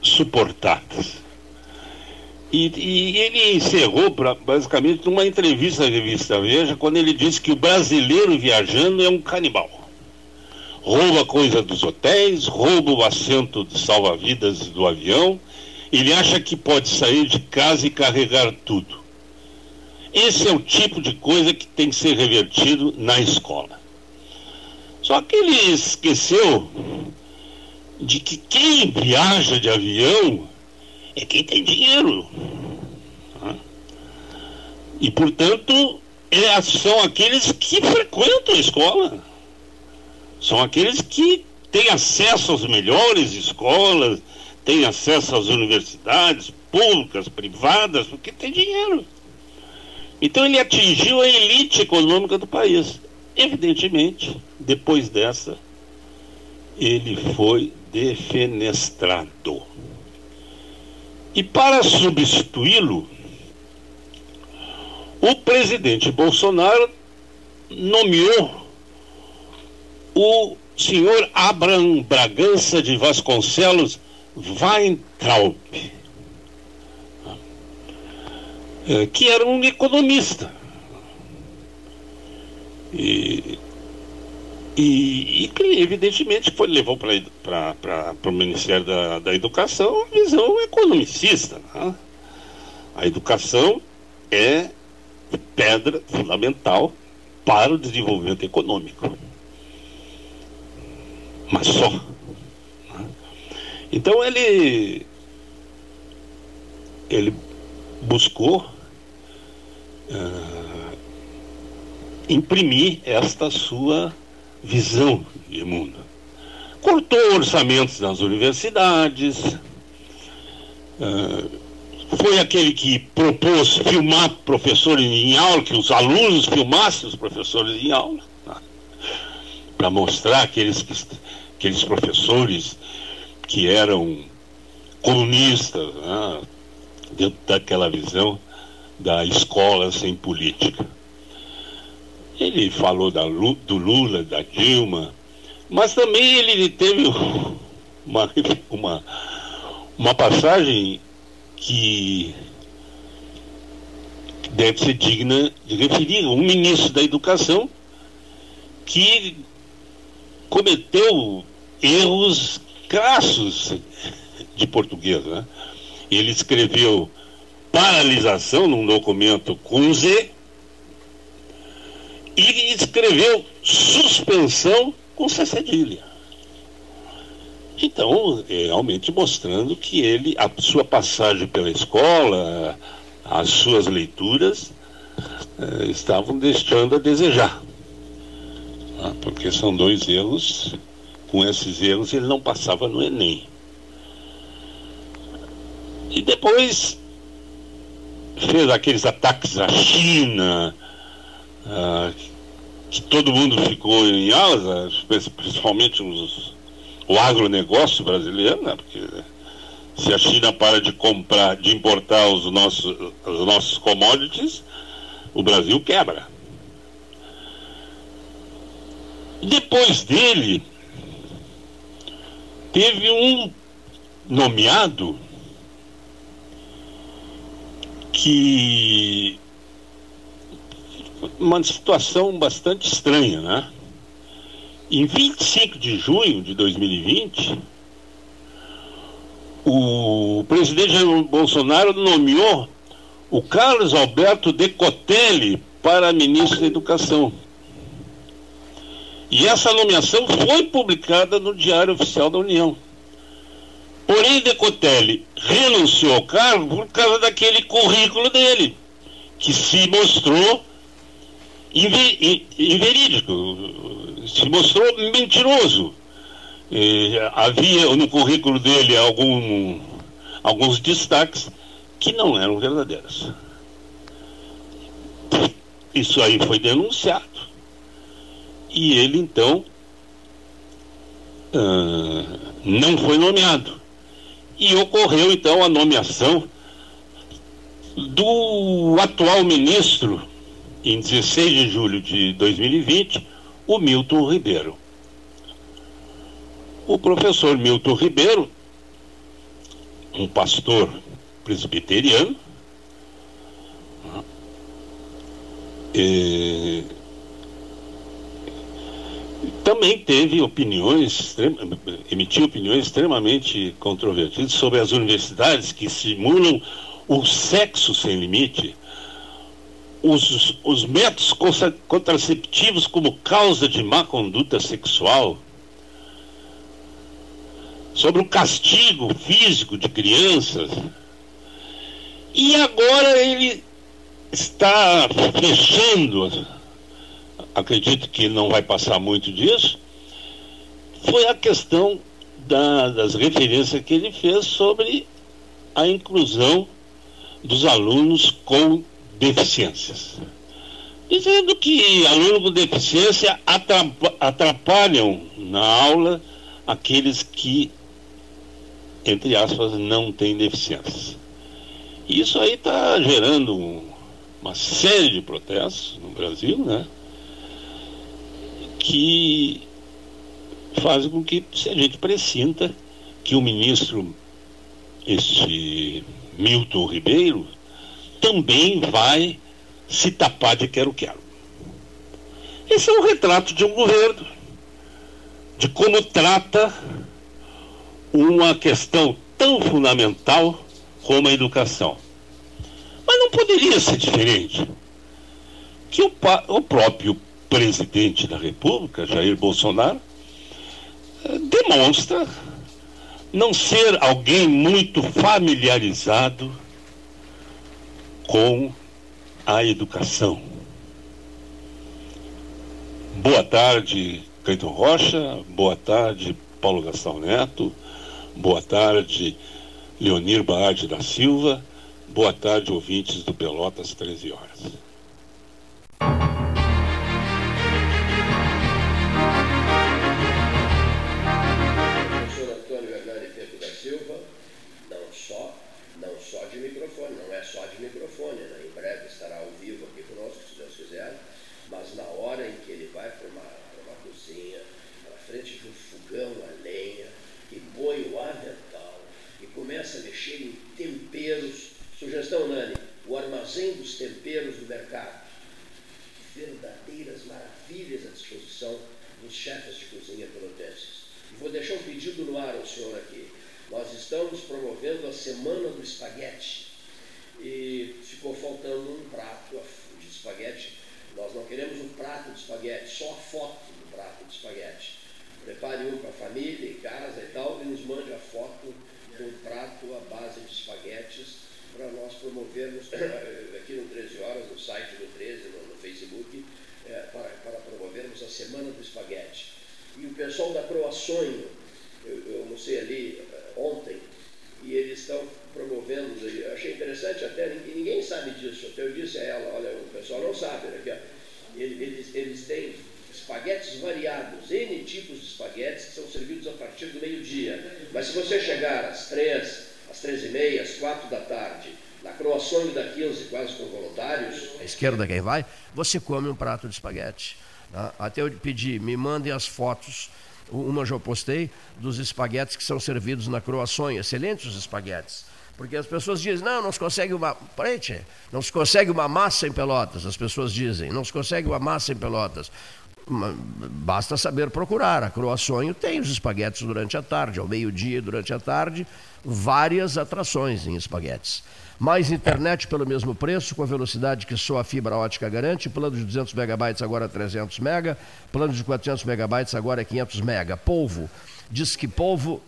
suportadas. E, e, ele encerrou pra, basicamente numa entrevista à revista Veja, quando ele disse que o brasileiro viajando é um canibal. Rouba coisa dos hotéis, rouba o assento de salva-vidas do avião. Ele acha que pode sair de casa e carregar tudo. Esse é o tipo de coisa que tem que ser revertido na escola. Só que ele esqueceu de que quem viaja de avião é quem tem dinheiro. E, portanto, é, são aqueles que frequentam a escola. São aqueles que têm acesso às melhores escolas, têm acesso às universidades públicas, privadas, porque tem dinheiro. Então ele atingiu a elite econômica do país. Evidentemente, depois dessa, ele foi defenestrado. E para substituí-lo, o presidente Bolsonaro nomeou o senhor Abraham Bragança de Vasconcelos Weintraub, eh, que era um economista. E e, e evidentemente, foi, levou para o Ministério da, da Educação uma visão economicista. Né? A educação é pedra fundamental para o desenvolvimento econômico. Mas só. Né? Então ele, ele buscou uh, imprimir esta sua visão de mundo. Cortou orçamentos nas universidades, uh, foi aquele que propôs filmar professores em aula, que os alunos filmassem os professores em aula, tá? para mostrar aqueles, aqueles professores que eram comunistas, né? dentro daquela visão da escola sem política. Ele falou da, do Lula, da Dilma, mas também ele teve uma, uma, uma passagem que deve ser digna de referir. Um ministro da Educação que cometeu erros crassos de português. Né? Ele escreveu paralisação num documento com Z e escreveu suspensão com cedilha. Então, é, realmente mostrando que ele, a sua passagem pela escola, as suas leituras, é, estavam deixando a desejar. Ah, porque são dois erros, com esses erros ele não passava no Enem. E depois fez aqueles ataques à China, ah, que todo mundo ficou em asa, principalmente os, o agronegócio brasileiro, né? porque se a China para de comprar, de importar os nossos, os nossos commodities, o Brasil quebra. Depois dele, teve um nomeado que uma situação bastante estranha, né? Em 25 de junho de 2020, o presidente Jair Bolsonaro nomeou o Carlos Alberto Decotelli para ministro da Educação. E essa nomeação foi publicada no Diário Oficial da União. Porém, Decotelli renunciou ao cargo por causa daquele currículo dele, que se mostrou inverídico, se mostrou mentiroso. havia no currículo dele algum, alguns destaques que não eram verdadeiros. Isso aí foi denunciado. E ele então uh, não foi nomeado. E ocorreu então a nomeação do atual ministro em 16 de julho de 2020, o Milton Ribeiro. O professor Milton Ribeiro, um pastor presbiteriano, e, também teve opiniões, emitiu opiniões extremamente controvertidas sobre as universidades que simulam o sexo sem limite, os, os métodos contraceptivos como causa de má conduta sexual, sobre o castigo físico de crianças. E agora ele está fechando, acredito que não vai passar muito disso, foi a questão da, das referências que ele fez sobre a inclusão dos alunos com deficiências. Dizendo que alunos com deficiência atrapalham na aula aqueles que, entre aspas, não têm deficiências. Isso aí está gerando uma série de protestos no Brasil, né? Que fazem com que a gente pressinta que o ministro, este Milton Ribeiro, também vai se tapar de quero-quero. Esse é um retrato de um governo, de como trata uma questão tão fundamental como a educação. Mas não poderia ser diferente. Que o, o próprio presidente da República, Jair Bolsonaro, demonstra não ser alguém muito familiarizado com a educação. Boa tarde, Cleiton Rocha. Boa tarde, Paulo Gastão Neto. Boa tarde, Leonir Baade da Silva. Boa tarde, ouvintes do Pelotas 13 horas. Do mercado. Verdadeiras maravilhas à disposição dos chefes de cozinha pelotenses. E vou deixar um pedido no ar ao senhor aqui. Nós estamos promovendo a Semana do Espaguete. E ficou faltando um prato de espaguete. Nós não queremos um prato de espaguete, só a foto do prato de espaguete. Prepare um para a família, em casa e tal, e nos mande a foto do prato à base de espaguetes para nós promovermos aqui no 13 Horas, no site do 13, no, no Facebook, é, para, para promovermos a Semana do Espaguete. E o pessoal da Croaçonho, eu, eu almocei ali uh, ontem, e eles estão promovendo, eu achei interessante até, ninguém, ninguém sabe disso, até eu disse a ela, olha, o pessoal não sabe, né, eles, eles têm espaguetes variados, N tipos de espaguetes que são servidos a partir do meio-dia. Mas se você chegar às três, às três e meia, às quatro da tarde, na Croações da 15, quase com voluntários. À esquerda quem vai, você come um prato de espaguete. Tá? Até eu pedi, me mandem as fotos, uma já postei, dos espaguetes que são servidos na Croações, excelentes os espaguetes. Porque as pessoas dizem, não, não se consegue uma. Peraí, não se consegue uma massa em pelotas, as pessoas dizem, não se consegue uma massa em pelotas. Basta saber procurar. A Croaçonho tem os espaguetes durante a tarde, ao meio-dia durante a tarde, várias atrações em espaguetes. Mais internet pelo mesmo preço, com a velocidade que só a fibra ótica garante. Plano de 200 megabytes agora 300 mega. Plano de 400 megabytes agora é 500 mega. Polvo. Diz que polvo.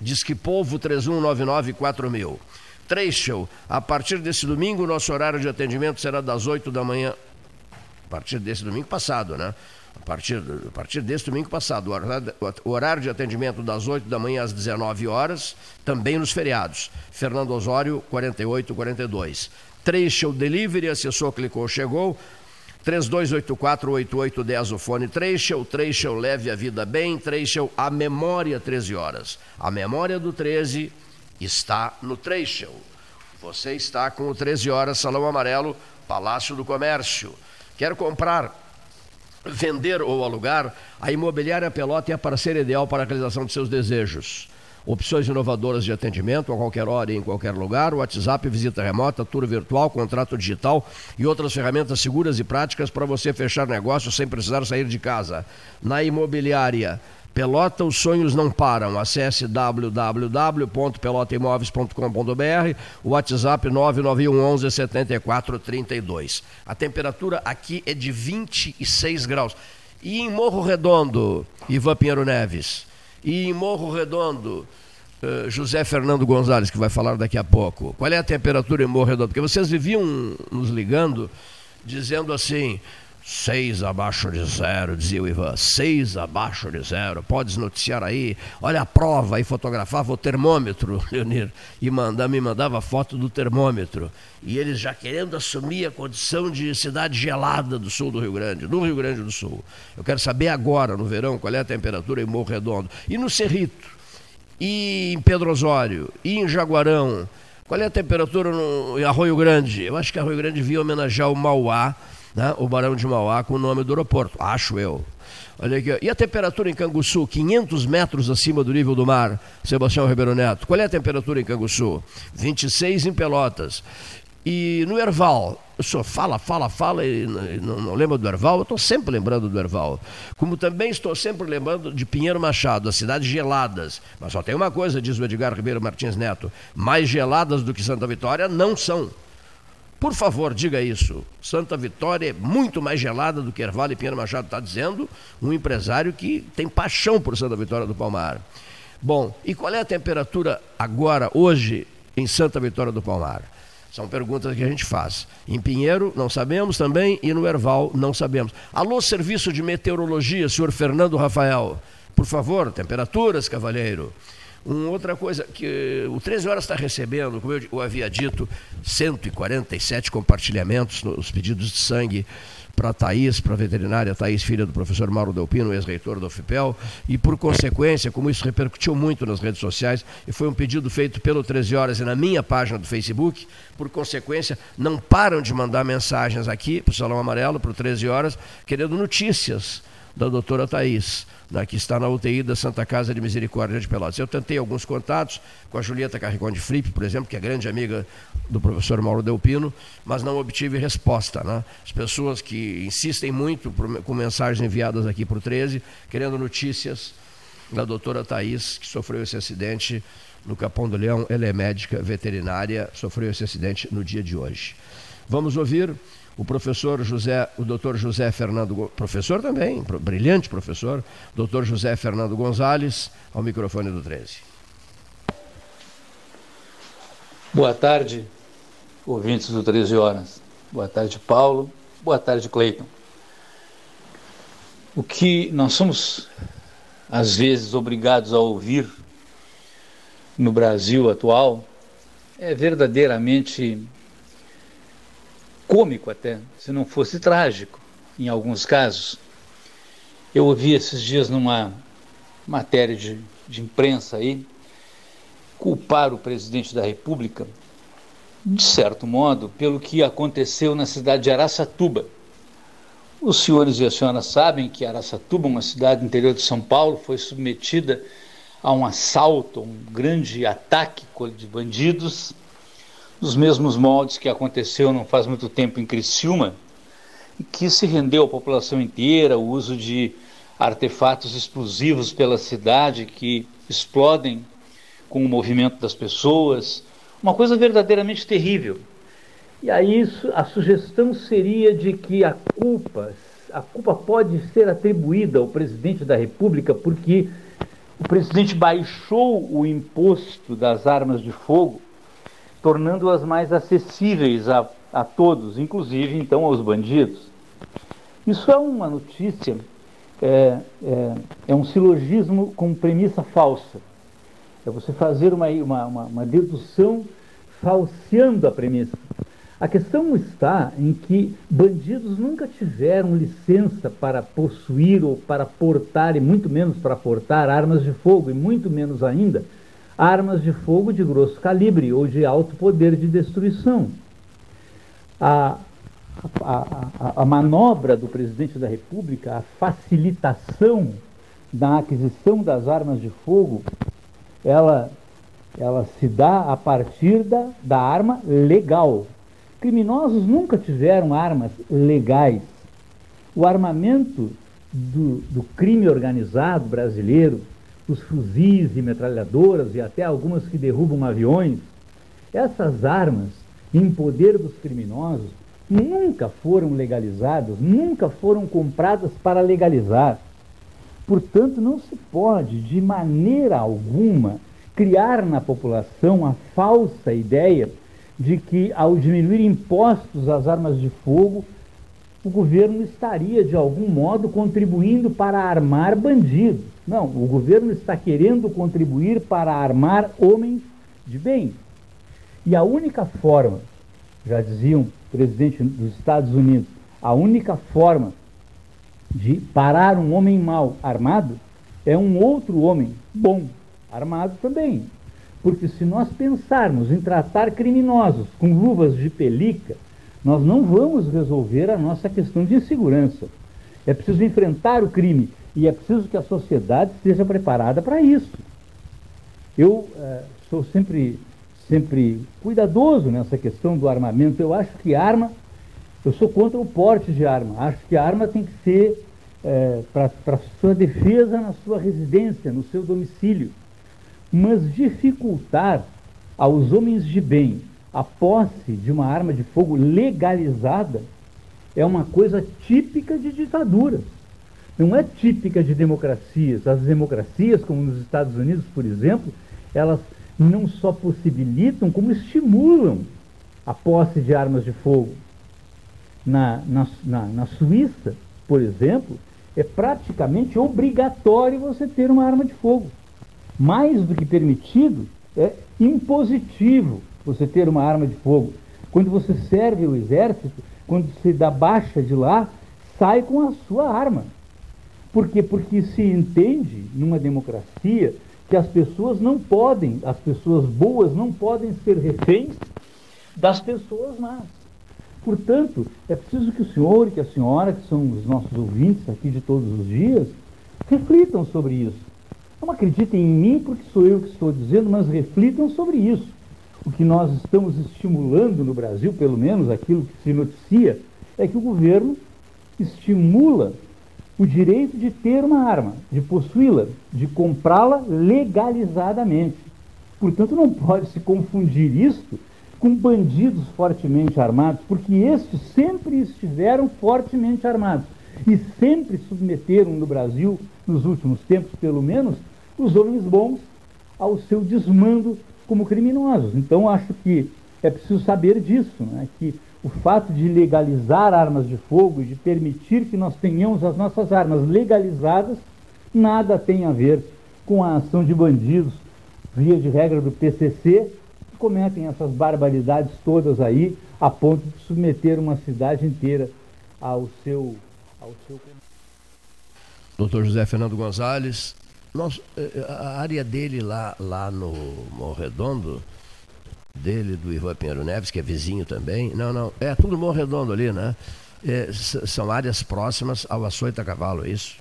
Diz que polvo 3199 4000. Trecho. A partir desse domingo, nosso horário de atendimento será das 8 da manhã. A partir desse domingo passado, né? a partir, a partir desse domingo passado, o horário de atendimento das 8 da manhã às 19 horas, também nos feriados. Fernando Osório, 48, 42. Trecho Delivery, acessou, clicou, chegou. 3284-8810 o fone Trecho, Trecho leve a vida bem, Trecho a memória 13 horas. A memória do 13 está no Trecho. Você está com o 13 horas, Salão Amarelo, Palácio do Comércio. Quer comprar, vender ou alugar? A Imobiliária Pelota é a parceira ideal para a realização de seus desejos. Opções inovadoras de atendimento a qualquer hora e em qualquer lugar, WhatsApp, visita remota, tour virtual, contrato digital e outras ferramentas seguras e práticas para você fechar negócio sem precisar sair de casa. Na imobiliária Pelota, os sonhos não param. Acesse www.pelotaimoveis.com.br, o WhatsApp 991 11 7432. A temperatura aqui é de 26 graus. E em Morro Redondo, Ivan Pinheiro Neves, e em Morro Redondo, uh, José Fernando Gonzalez, que vai falar daqui a pouco. Qual é a temperatura em Morro Redondo? Porque vocês viviam nos ligando dizendo assim: seis abaixo de zero, dizia o Ivan, seis abaixo de zero, podes noticiar aí, olha a prova, e fotografava o termômetro, Leonir, e manda, me mandava foto do termômetro, e eles já querendo assumir a condição de cidade gelada do sul do Rio Grande, no Rio Grande do Sul. Eu quero saber agora, no verão, qual é a temperatura em Morro Redondo, e no Cerrito, e em Pedro Osório, e em Jaguarão, qual é a temperatura no, em Arroio Grande? Eu acho que Arroio Grande via homenagear o Mauá, né, o Barão de Mauá com o nome do aeroporto, acho eu. Olha aqui, e a temperatura em Canguçu, 500 metros acima do nível do mar, Sebastião Ribeiro Neto. Qual é a temperatura em Canguçu? 26 em Pelotas. E no Erval, o senhor fala, fala, fala e não, não lembra do Erval? Eu estou sempre lembrando do Erval. Como também estou sempre lembrando de Pinheiro Machado, as cidades geladas. Mas só tem uma coisa, diz o Edgar Ribeiro Martins Neto: mais geladas do que Santa Vitória não são. Por favor, diga isso. Santa Vitória é muito mais gelada do que Erval e Pinheiro Machado está dizendo, um empresário que tem paixão por Santa Vitória do Palmar. Bom, e qual é a temperatura agora, hoje, em Santa Vitória do Palmar? São perguntas que a gente faz. Em Pinheiro, não sabemos também, e no Erval, não sabemos. Alô, Serviço de Meteorologia, senhor Fernando Rafael. Por favor, temperaturas, cavalheiro. Uma outra coisa, que o 13 Horas está recebendo, como eu, havia dito, 147 compartilhamentos nos pedidos de sangue para a Thaís, para a veterinária Thaís, filha do professor Mauro Delpino, ex-reitor do UFPEL, e por consequência, como isso repercutiu muito nas redes sociais, e foi um pedido feito pelo 13 Horas e na minha página do Facebook, por consequência, não param de mandar mensagens aqui para o Salão Amarelo, para o 13 Horas, querendo notícias da doutora Thaís né, que está na UTI da Santa Casa de Misericórdia de Pelotas. Eu tentei alguns contatos com a Julieta Carricon de Flip, por exemplo, que é grande amiga do professor Mauro Delpino, mas não obtive resposta. Né? As pessoas que insistem muito com mensagens enviadas aqui por 13, querendo notícias da doutora Thais, que sofreu esse acidente no Capão do Leão. Ela é médica veterinária, sofreu esse acidente no dia de hoje. Vamos ouvir o professor José, o doutor José Fernando, professor também, brilhante professor, doutor José Fernando Gonzalez, ao microfone do 13. Boa tarde, ouvintes do 13 Horas. Boa tarde, Paulo. Boa tarde, Cleiton. O que nós somos, às vezes, obrigados a ouvir no Brasil atual é verdadeiramente cômico até, se não fosse trágico, em alguns casos. Eu ouvi esses dias numa matéria de, de imprensa aí, culpar o presidente da República, de certo modo, pelo que aconteceu na cidade de Araçatuba. Os senhores e as senhoras sabem que Araçatuba, uma cidade do interior de São Paulo, foi submetida a um assalto, um grande ataque de bandidos nos mesmos moldes que aconteceu não faz muito tempo em Criciúma, que se rendeu à população inteira o uso de artefatos explosivos pela cidade que explodem com o movimento das pessoas, uma coisa verdadeiramente terrível. E aí a sugestão seria de que a culpa, a culpa pode ser atribuída ao presidente da República porque o presidente baixou o imposto das armas de fogo tornando-as mais acessíveis a, a todos, inclusive então aos bandidos. Isso é uma notícia, é, é, é um silogismo com premissa falsa. É você fazer uma, uma, uma, uma dedução falseando a premissa. A questão está em que bandidos nunca tiveram licença para possuir ou para portar, e muito menos para portar armas de fogo, e muito menos ainda armas de fogo de grosso calibre ou de alto poder de destruição. A, a, a, a manobra do presidente da República, a facilitação da aquisição das armas de fogo, ela, ela se dá a partir da, da arma legal. Criminosos nunca tiveram armas legais. O armamento do, do crime organizado brasileiro, os fuzis e metralhadoras e até algumas que derrubam aviões, essas armas em poder dos criminosos nunca foram legalizadas, nunca foram compradas para legalizar. Portanto, não se pode, de maneira alguma, criar na população a falsa ideia de que, ao diminuir impostos às armas de fogo, o governo estaria, de algum modo, contribuindo para armar bandidos. Não, o governo está querendo contribuir para armar homens de bem. E a única forma, já diziam o presidente dos Estados Unidos, a única forma de parar um homem mau armado é um outro homem bom armado também. Porque se nós pensarmos em tratar criminosos com luvas de pelica, nós não vamos resolver a nossa questão de insegurança. É preciso enfrentar o crime e é preciso que a sociedade esteja preparada para isso. Eu é, sou sempre, sempre cuidadoso nessa questão do armamento. Eu acho que arma, eu sou contra o porte de arma. Acho que arma tem que ser é, para sua defesa na sua residência, no seu domicílio. Mas dificultar aos homens de bem a posse de uma arma de fogo legalizada é uma coisa típica de ditaduras. Não é típica de democracias. As democracias, como nos Estados Unidos, por exemplo, elas não só possibilitam, como estimulam a posse de armas de fogo. Na, na, na, na Suíça, por exemplo, é praticamente obrigatório você ter uma arma de fogo. Mais do que permitido, é impositivo você ter uma arma de fogo. Quando você serve o exército, quando você dá baixa de lá, sai com a sua arma. Por quê? Porque se entende numa democracia que as pessoas não podem, as pessoas boas não podem ser reféns das pessoas más. Portanto, é preciso que o senhor e que a senhora, que são os nossos ouvintes aqui de todos os dias, reflitam sobre isso. Não acreditem em mim porque sou eu que estou dizendo, mas reflitam sobre isso. O que nós estamos estimulando no Brasil, pelo menos aquilo que se noticia, é que o governo estimula o direito de ter uma arma, de possuí-la, de comprá-la legalizadamente. Portanto, não pode se confundir isto com bandidos fortemente armados, porque estes sempre estiveram fortemente armados e sempre submeteram no Brasil, nos últimos tempos pelo menos, os homens bons ao seu desmando como criminosos. Então acho que é preciso saber disso, né? que o fato de legalizar armas de fogo e de permitir que nós tenhamos as nossas armas legalizadas nada tem a ver com a ação de bandidos, via de regra do PCC, cometem essas barbaridades todas aí, a ponto de submeter uma cidade inteira ao seu. Ao seu... Doutor José Fernando Gonzalez, nós, eh, eh, a área dele lá, lá no Morro Redondo, dele, do Ivan Pinheiro Neves, que é vizinho também, não, não, é tudo Morro Redondo ali, né? É, são áreas próximas ao Açoita Cavalo, é isso?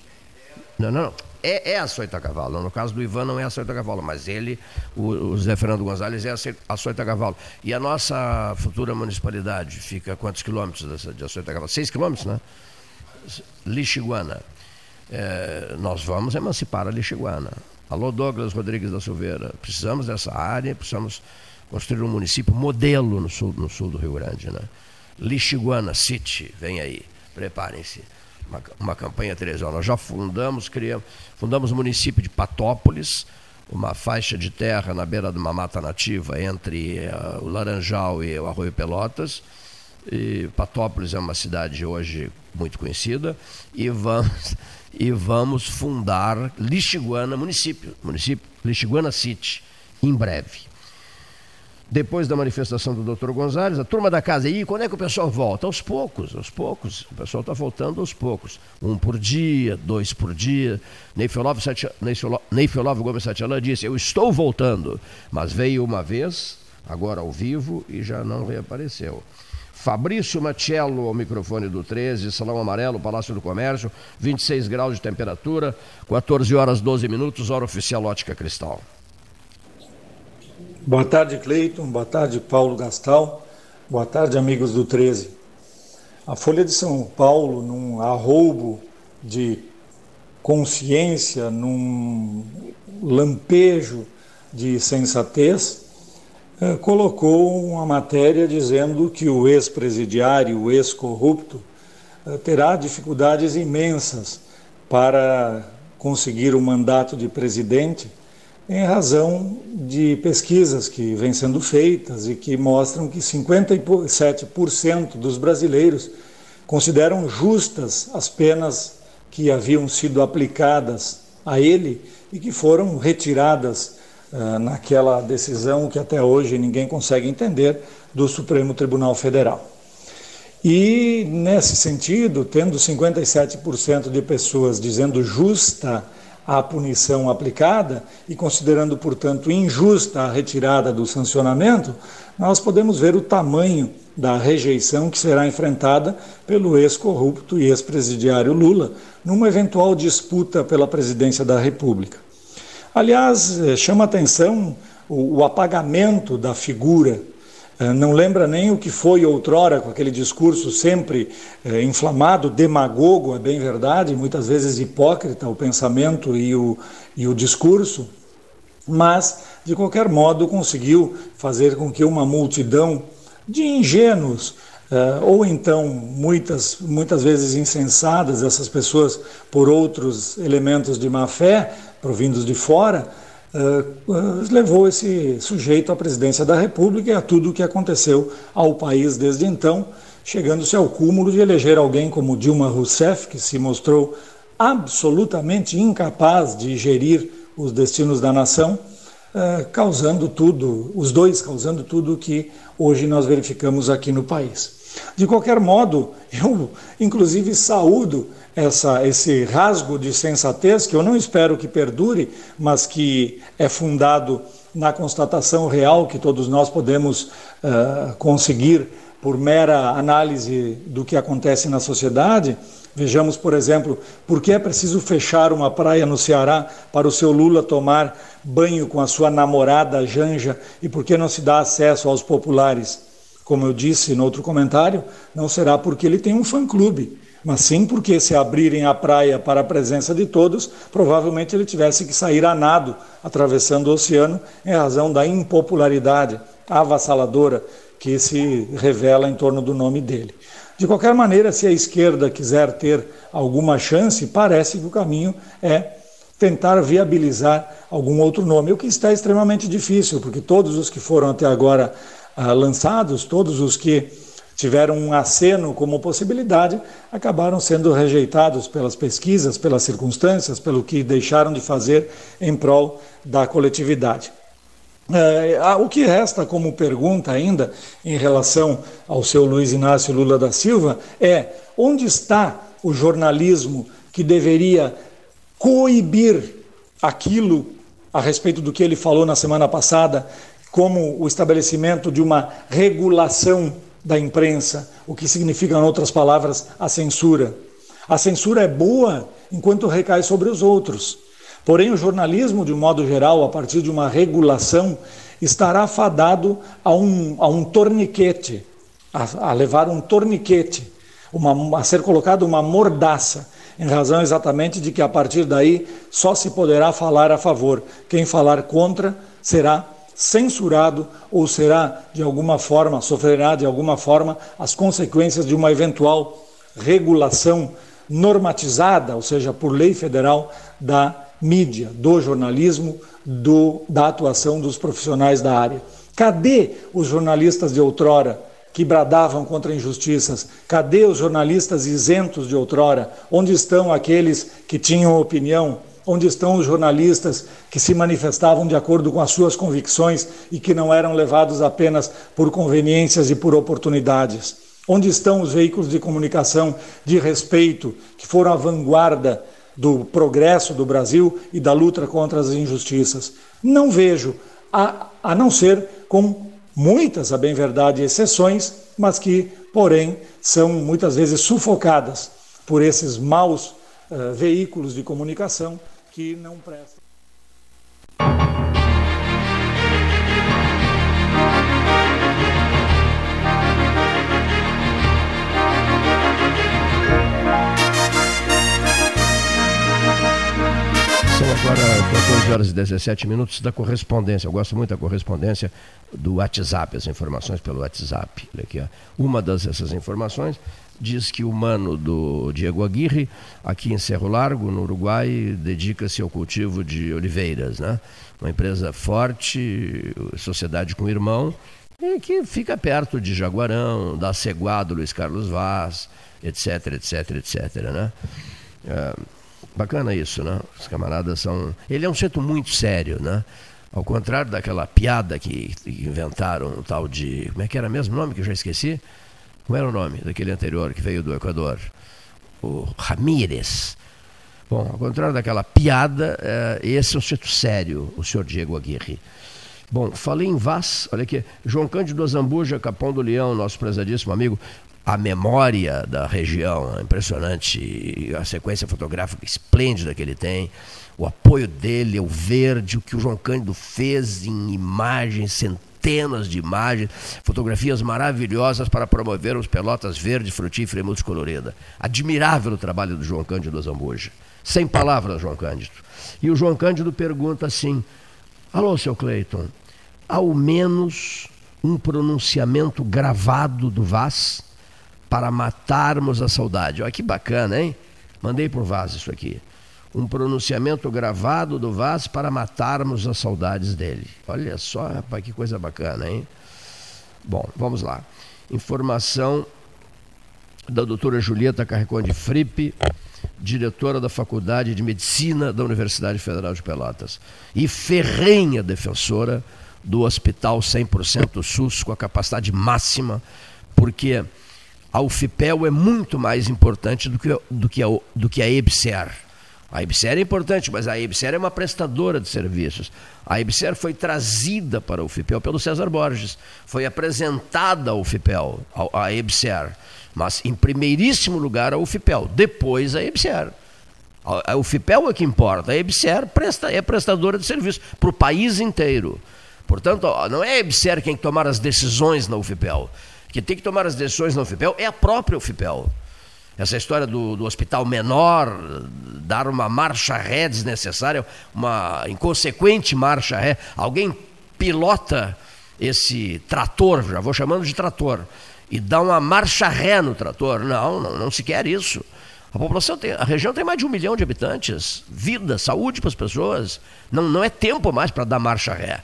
Não, não, não. É, é açoita cavalo. No caso do Ivan não é açoita cavalo, mas ele, o, o Zé Fernando Gonzalez, é açoita cavalo. E a nossa futura municipalidade fica a quantos quilômetros dessa, de açoita cavalo? Seis quilômetros, né? Lixiguana. É, nós vamos emancipar a Lixiguana. Alô, Douglas Rodrigues da Silveira. Precisamos dessa área, precisamos construir um município modelo no sul, no sul do Rio Grande, né? Lixiguana City, vem aí, preparem-se uma, uma campanha anos. Nós já fundamos, criamos, fundamos o município de Patópolis, uma faixa de terra na beira de uma mata nativa entre uh, o Laranjal e o Arroio Pelotas. E Patópolis é uma cidade hoje muito conhecida e vamos e vamos fundar Lixiguana município, município Lixiguana City em breve depois da manifestação do doutor Gonzalez, a turma da casa, e quando é que o pessoal volta? Aos poucos, aos poucos. O pessoal está voltando aos poucos. Um por dia, dois por dia. Neifelov, Neifelov Gomes Satialã disse, eu estou voltando, mas veio uma vez, agora ao vivo, e já não reapareceu. Fabrício Machello ao microfone do 13, Salão Amarelo, Palácio do Comércio, 26 graus de temperatura, 14 horas 12 minutos, hora oficial Ótica Cristal. Boa tarde, Cleiton. Boa tarde, Paulo Gastal. Boa tarde, amigos do 13. A Folha de São Paulo, num arroubo de consciência, num lampejo de sensatez, eh, colocou uma matéria dizendo que o ex-presidiário, o ex-corrupto, eh, terá dificuldades imensas para conseguir o mandato de presidente em razão de pesquisas que vêm sendo feitas e que mostram que 57% dos brasileiros consideram justas as penas que haviam sido aplicadas a ele e que foram retiradas uh, naquela decisão que até hoje ninguém consegue entender do Supremo Tribunal Federal. E, nesse sentido, tendo 57% de pessoas dizendo justa a punição aplicada e considerando, portanto, injusta a retirada do sancionamento, nós podemos ver o tamanho da rejeição que será enfrentada pelo ex-corrupto e ex-presidiário Lula numa eventual disputa pela presidência da República. Aliás, eh, chama atenção o, apagamento da figura não lembra nem o que foi outrora com aquele discurso sempre é, inflamado, demagogo, é bem verdade, muitas vezes hipócrita o pensamento e o, e o discurso, mas, de qualquer modo, conseguiu fazer com que uma multidão de ingênuos, é, ou então muitas, muitas vezes insensadas, essas pessoas por outros elementos de má fé, provindos de fora, levou esse sujeito à presidência da República e a tudo o que aconteceu ao país desde então, chegando-se ao cúmulo de eleger alguém como Dilma Rousseff, que se mostrou absolutamente incapaz de gerir os destinos da nação, uh, causando tudo, os dois causando tudo o que hoje nós verificamos aqui no país. De qualquer modo, eu inclusive saúdo essa, esse rasgo de sensatez, que eu não espero que perdure, mas que é fundado na constatação real que todos nós podemos uh, conseguir por mera análise do que acontece na sociedade. Vejamos, por exemplo, por que é preciso fechar uma praia no Ceará para o seu Lula tomar banho com a sua namorada Janja e por que não se dá acesso aos populares? Como eu disse no outro comentário, não será porque ele tem um fã-clube mas sim porque se abrirem a praia para a presença de todos, provavelmente ele tivesse que sair a nado, atravessando o oceano, em razão da impopularidade avassaladora que se revela em torno do nome dele. De qualquer maneira, se a esquerda quiser ter alguma chance, parece que o caminho é tentar viabilizar algum outro nome, o que está extremamente difícil, porque todos os que foram até agora ah, lançados, todos os que tiveram um aceno como possibilidade, acabaram sendo rejeitados pelas pesquisas, pelas circunstâncias, pelo que deixaram de fazer em prol da coletividade. É, o que resta como pergunta ainda em relação ao seu Luiz Inácio Lula da Silva é onde está o jornalismo que deveria coibir aquilo a respeito do que ele falou na semana passada, como o estabelecimento de uma regulação da imprensa, o que significa, em outras palavras, a censura. A censura é boa enquanto recai sobre os outros. Porém, o jornalismo, de um modo geral, a partir de uma regulação, estará fadado a um, a um torniquete, a, a levar um torniquete, uma, a ser colocado uma mordaça, em razão exatamente de que a partir daí só se poderá falar a favor. Quem falar contra será censurado ou será de alguma forma, sofrerá de alguma forma as consequências de uma eventual regulação normatizada, ou seja, por lei federal, da mídia, do jornalismo, do, da atuação dos profissionais da área. Cadê os jornalistas de outrora que bradavam contra injustiças? Cadê os jornalistas isentos de outrora? Onde estão aqueles que tinham opinião, onde estão os jornalistas que se manifestavam de acordo com as suas convicções e que não eram levados apenas por conveniências e por oportunidades? Onde estão os veículos de comunicação de respeito que foram a vanguarda do progresso do Brasil e da luta contra as injustiças? Não vejo, a, a não ser com muitas, a bem verdade, exceções, mas que, porém, são muitas vezes sufocadas por esses maus uh, veículos de comunicação que não prestam. agora 14 horas e 17 minutos da correspondência. Eu gosto muito da correspondência do WhatsApp, as informações pelo WhatsApp. Olha aqui. Uma dessas informações diz que o mano do Diego Aguirre, aqui em Cerro Largo, no Uruguai, dedica-se ao cultivo de oliveiras. Né? Uma empresa forte, sociedade com irmão, e que fica perto de Jaguarão, da Ceguado, Luiz Carlos Vaz, etc, etc, etc. Né? É, Bacana isso, né? Os camaradas são. Ele é um centro muito sério, né? Ao contrário daquela piada que inventaram, o tal de. Como é que era mesmo o nome que eu já esqueci? Como era o nome daquele anterior que veio do Equador? O Ramírez. Bom, ao contrário daquela piada, é, esse é um centro sério, o senhor Diego Aguirre. Bom, falei em Vaz, olha aqui, João Cândido Azambuja, Capão do Leão, nosso prezadíssimo amigo, a memória da região, impressionante, a sequência fotográfica esplêndida que ele tem, o apoio dele, o verde, o que o João Cândido fez em imagens, centenas de imagens, fotografias maravilhosas para promover os Pelotas Verde, Frutífera e Multicolorida. Admirável o trabalho do João Cândido Zambuja. Sem palavras, João Cândido. E o João Cândido pergunta assim: Alô, seu Cleiton, ao menos um pronunciamento gravado do Vaz? para matarmos a saudade. Olha que bacana, hein? Mandei por Vaz isso aqui. Um pronunciamento gravado do Vaz para matarmos as saudades dele. Olha só, rapaz, que coisa bacana, hein? Bom, vamos lá. Informação da doutora Julieta Carreconde Fripe, diretora da Faculdade de Medicina da Universidade Federal de Pelotas e ferrenha defensora do Hospital 100% SUS com a capacidade máxima, porque a UFPEL é muito mais importante do que, do que, a, do que a EBSER. A EBSER é importante, mas a EBSER é uma prestadora de serviços. A EBSER foi trazida para a UFPEL pelo César Borges, foi apresentada ao UFPEL, a EBSER, mas em primeiríssimo lugar a UFPEL, depois a EBSER. A UFPEL é que importa, a EBSER presta, é prestadora de serviços para o país inteiro. Portanto, não é a EBSER quem tomar as decisões na UFPEL que tem que tomar as decisões na UFPEL é a própria UFPEL. Essa história do, do hospital menor, dar uma marcha ré desnecessária, uma inconsequente marcha ré. Alguém pilota esse trator, já vou chamando de trator, e dá uma marcha ré no trator. Não, não, não se quer isso. A população tem, a região tem mais de um milhão de habitantes. Vida, saúde para as pessoas. Não, não é tempo mais para dar marcha ré.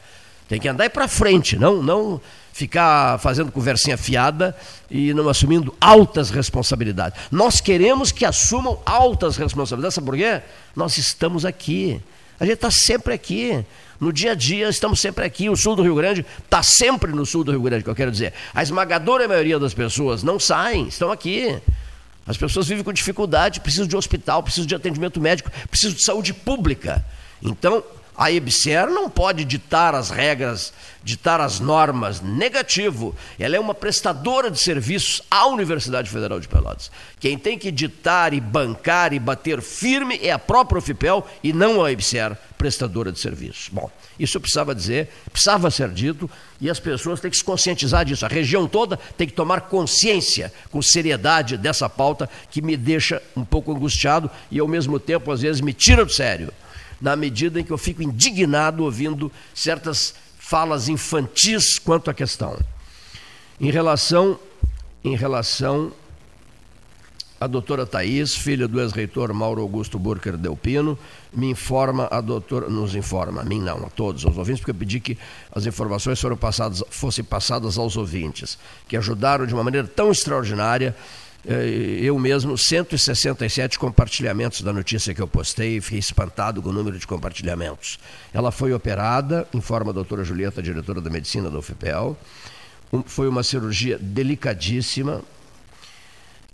Tem que andar para frente, não, não ficar fazendo conversinha fiada e não assumindo altas responsabilidades. Nós queremos que assumam altas responsabilidades, sabe por quê? Nós estamos aqui. A gente está sempre aqui. No dia a dia, estamos sempre aqui. O sul do Rio Grande está sempre no sul do Rio Grande, que eu quero dizer. A esmagadora maioria das pessoas não saem, estão aqui. As pessoas vivem com dificuldade, precisam de hospital, precisam de atendimento médico, precisam de saúde pública. Então, a EBSER não pode ditar as regras, ditar as normas. Negativo. Ela é uma prestadora de serviços à Universidade Federal de Pelotas. Quem tem que ditar e bancar e bater firme é a própria UFPEL e não a EBSER, prestadora de serviços. Bom, isso eu precisava dizer, precisava ser dito e as pessoas têm que se conscientizar disso. A região toda tem que tomar consciência com seriedade dessa pauta que me deixa um pouco angustiado e ao mesmo tempo às vezes me tira do sério na medida em que eu fico indignado ouvindo certas falas infantis quanto à questão. Em relação, em relação à doutora Thais, filha do ex-reitor Mauro Augusto Burker Delpino, me informa a doutora, nos informa, a mim não, a todos, aos ouvintes, porque eu pedi que as informações foram passadas, fossem passadas aos ouvintes, que ajudaram de uma maneira tão extraordinária eu mesmo, 167 compartilhamentos da notícia que eu postei, fiquei espantado com o número de compartilhamentos. Ela foi operada, informa a doutora Julieta, diretora da medicina da UFPEL. foi uma cirurgia delicadíssima.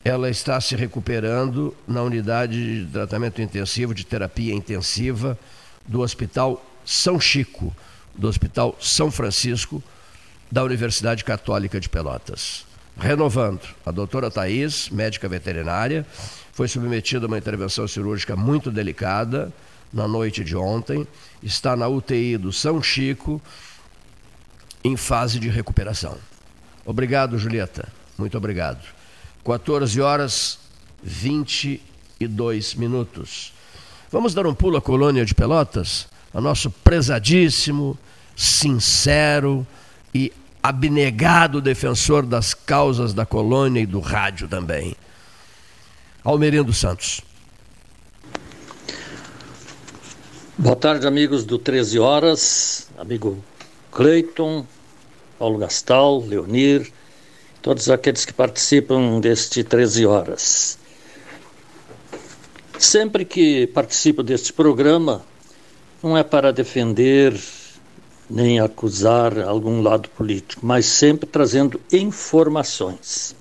Ela está se recuperando na unidade de tratamento intensivo, de terapia intensiva do Hospital São Chico, do Hospital São Francisco, da Universidade Católica de Pelotas. Renovando, a doutora Thais, médica veterinária, foi submetida a uma intervenção cirúrgica muito delicada na noite de ontem, está na UTI do São Chico, em fase de recuperação. Obrigado, Julieta. Muito obrigado. 14 horas 22 minutos. Vamos dar um pulo à colônia de Pelotas? A nosso prezadíssimo, sincero e abnegado defensor das causas da colônia e do rádio também. Almerindo Santos. Boa tarde, amigos do 13 Horas, amigo Cleiton, Paulo Gastal, Leonir, todos aqueles que participam deste 13 Horas. Sempre que participo deste programa, não é para defender nem acusar algum lado político, mas sempre trazendo informações.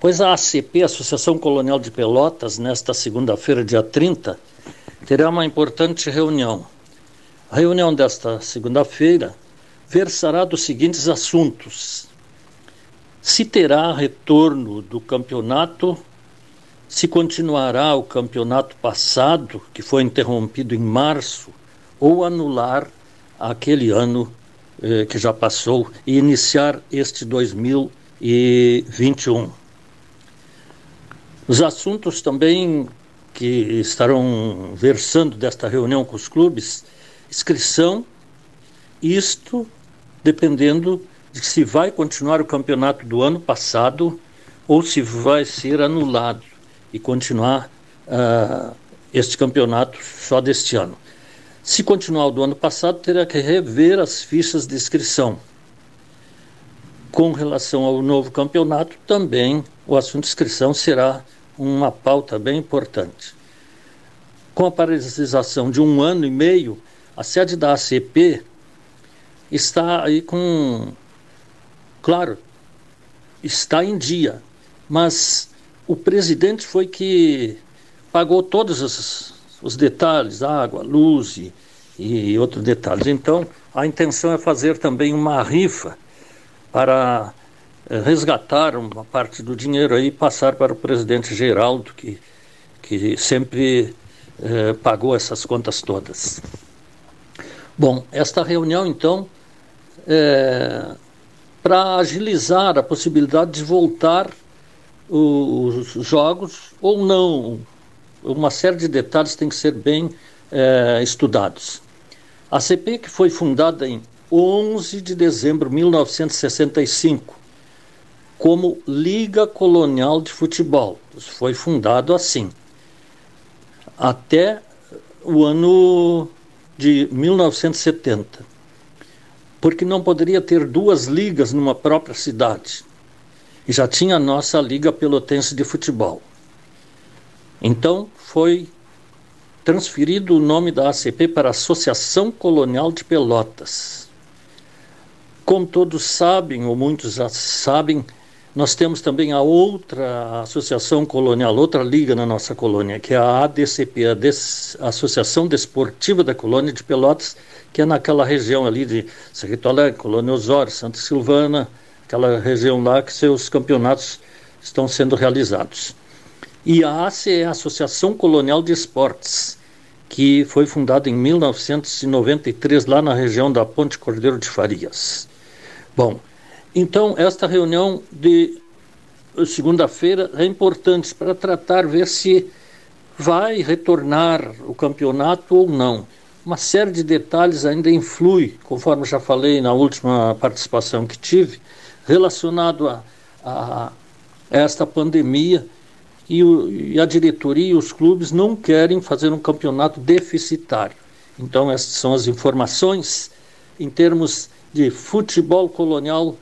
Pois a ACP, Associação Colonial de Pelotas, nesta segunda-feira, dia 30, terá uma importante reunião. A reunião desta segunda-feira versará dos seguintes assuntos: se terá retorno do campeonato, se continuará o campeonato passado, que foi interrompido em março, ou anular aquele ano eh, que já passou e iniciar este 2021. Os assuntos também que estarão versando desta reunião com os clubes, inscrição, isto dependendo de se vai continuar o campeonato do ano passado ou se vai ser anulado e continuar uh, este campeonato só deste ano. Se continuar o do ano passado, terá que rever as fichas de inscrição. Com relação ao novo campeonato, também o assunto inscrição será uma pauta bem importante. Com a paralisação de um ano e meio, a sede da ACP está aí com. Claro, está em dia, mas o presidente foi que pagou todos os, os detalhes, água, luz e, e outros detalhes. Então, a intenção é fazer também uma rifa para eh, resgatar uma parte do dinheiro aí e passar para o presidente Geraldo, que, que sempre eh, pagou essas contas todas. Bom, esta reunião, então, é, para agilizar a possibilidade de voltar os jogos ou não. Uma série de detalhes tem que ser bem é, estudados. A CP, que foi fundada em 11 de dezembro de 1965, como Liga Colonial de Futebol. Foi fundado assim. Até o ano de 1970 porque não poderia ter duas ligas numa própria cidade. E já tinha a nossa Liga Pelotense de Futebol. Então foi transferido o nome da ACP para Associação Colonial de Pelotas. Como todos sabem, ou muitos sabem, nós temos também a outra associação colonial, outra liga na nossa colônia, que é a ADCP, a Des Associação Desportiva da Colônia de Pelotas, que é naquela região ali de Serrito Alegre, Colônia Osório, Santa Silvana, aquela região lá que seus campeonatos estão sendo realizados. E a ACE é a Associação Colonial de Esportes, que foi fundada em 1993 lá na região da Ponte Cordeiro de Farias. Bom, então esta reunião de segunda-feira é importante para tratar ver se vai retornar o campeonato ou não uma série de detalhes ainda influi, conforme já falei na última participação que tive, relacionado a, a esta pandemia e, o, e, a diretoria e os clubes não querem fazer um campeonato deficitário. Então, essas são as informações em termos de futebol colonial.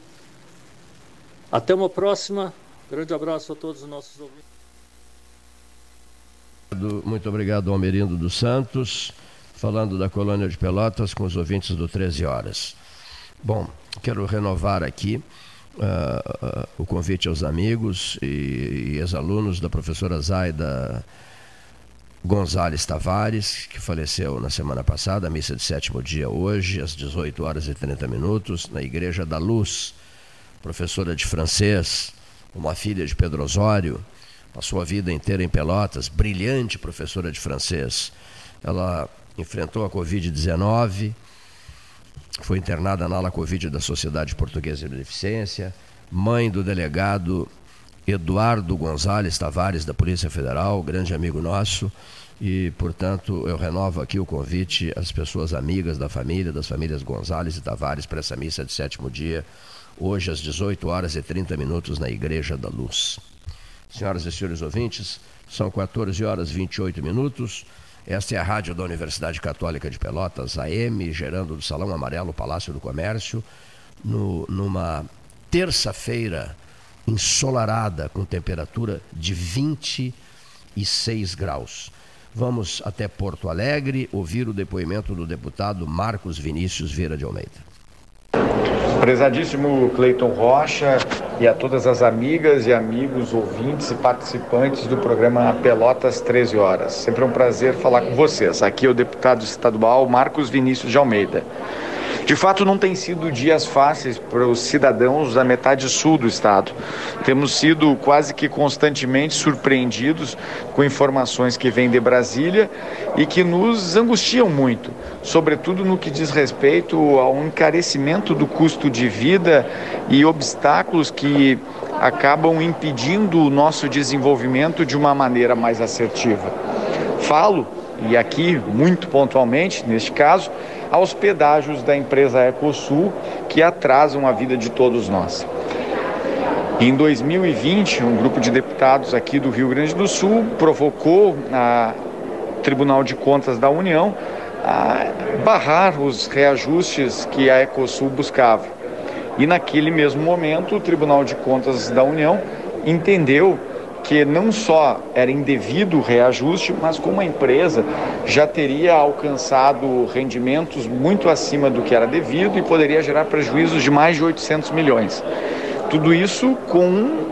Até uma próxima. Grande abraço a todos os nossos ouvintes. Muito obrigado, Almerindo dos Santos falando da colônia de Pelotas com os ouvintes do 13 Horas. Bom, quero renovar aqui uh, o convite aos amigos e, e ex-alunos da professora Zaida Gonzales Tavares, que faleceu na semana passada, missa de sétimo dia hoje, às 18 horas e 30 minutos, na Igreja da Luz. Professora de francês, uma filha de Pedro Osório, a vida inteira em Pelotas, brilhante professora de francês. Ela enfrentou a Covid-19, foi internada na ala Covid da Sociedade Portuguesa de Deficiência, mãe do delegado Eduardo Gonzalez Tavares, da Polícia Federal, grande amigo nosso, e, portanto, eu renovo aqui o convite às pessoas amigas da família, das famílias Gonzalez e Tavares, para essa missa de sétimo dia, hoje às 18 horas e 30 minutos, na Igreja da Luz. Senhoras e senhores ouvintes, são 14 horas e 28 minutos. Esta é a rádio da Universidade Católica de Pelotas, AM, gerando do Salão Amarelo, Palácio do Comércio, no, numa terça-feira ensolarada, com temperatura de 26 graus. Vamos até Porto Alegre ouvir o depoimento do deputado Marcos Vinícius Vieira de Almeida. Prezadíssimo Cleiton Rocha e a todas as amigas e amigos, ouvintes e participantes do programa Pelotas 13 Horas. Sempre um prazer falar com vocês. Aqui é o deputado estadual Marcos Vinícius de Almeida. De fato, não tem sido dias fáceis para os cidadãos da metade sul do estado. Temos sido quase que constantemente surpreendidos com informações que vêm de Brasília e que nos angustiam muito, sobretudo no que diz respeito ao encarecimento do custo de vida e obstáculos que acabam impedindo o nosso desenvolvimento de uma maneira mais assertiva. Falo, e aqui muito pontualmente, neste caso, aos pedágios da empresa Ecosul, que atrasam a vida de todos nós. Em 2020, um grupo de deputados aqui do Rio Grande do Sul provocou a Tribunal de Contas da União a barrar os reajustes que a Ecosul buscava. E naquele mesmo momento, o Tribunal de Contas da União entendeu que não só era indevido o reajuste, mas como a empresa já teria alcançado rendimentos muito acima do que era devido e poderia gerar prejuízos de mais de 800 milhões. Tudo isso com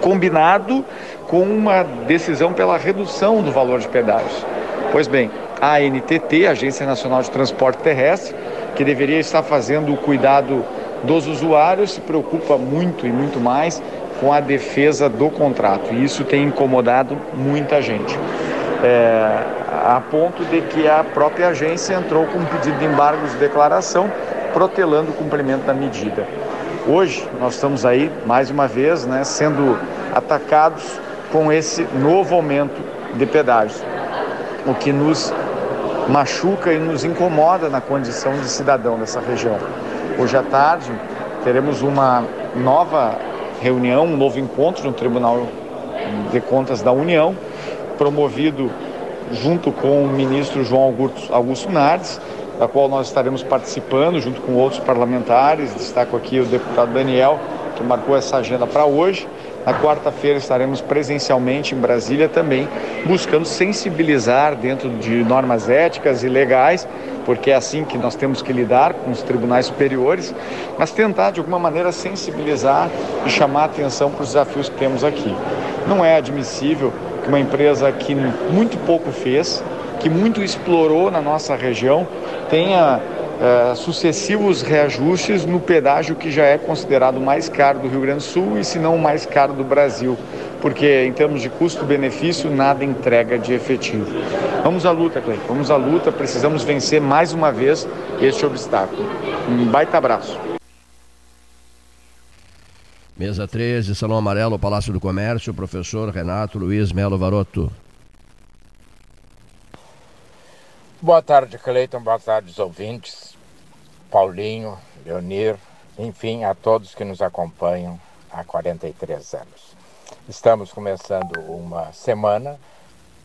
combinado com uma decisão pela redução do valor de pedágios. Pois bem, a ANTT, Agência Nacional de Transporte Terrestre, que deveria estar fazendo o cuidado dos usuários, se preocupa muito e muito mais com a defesa do contrato. E isso tem incomodado muita gente. É, a ponto de que a própria agência entrou com um pedido de embargo de declaração, protelando o cumprimento da medida. Hoje nós estamos aí, mais uma vez, né, sendo atacados com esse novo aumento de pedágios, o que nos machuca e nos incomoda na condição de cidadão dessa região. Hoje à tarde teremos uma nova reunião, um novo encontro no Tribunal de Contas da União, promovido junto com o ministro João Augusto, Augusto Nardes, da qual nós estaremos participando junto com outros parlamentares. Destaco aqui o deputado Daniel, que marcou essa agenda para hoje. Na quarta-feira estaremos presencialmente em Brasília também, buscando sensibilizar dentro de normas éticas e legais, porque é assim que nós temos que lidar com os tribunais superiores, mas tentar de alguma maneira sensibilizar e chamar a atenção para os desafios que temos aqui. Não é admissível que uma empresa que muito pouco fez, que muito explorou na nossa região, tenha uh, sucessivos reajustes no pedágio que já é considerado mais caro do Rio Grande do Sul e se não o mais caro do Brasil, porque em termos de custo-benefício nada entrega de efetivo. Vamos à luta, Cleiton, vamos à luta, precisamos vencer mais uma vez este obstáculo. Um baita abraço. Mesa 13, Salão Amarelo, Palácio do Comércio, professor Renato Luiz Melo Varoto. Boa tarde, Cleiton. Boa tarde, os ouvintes. Paulinho, Leonir, enfim, a todos que nos acompanham há 43 anos. Estamos começando uma semana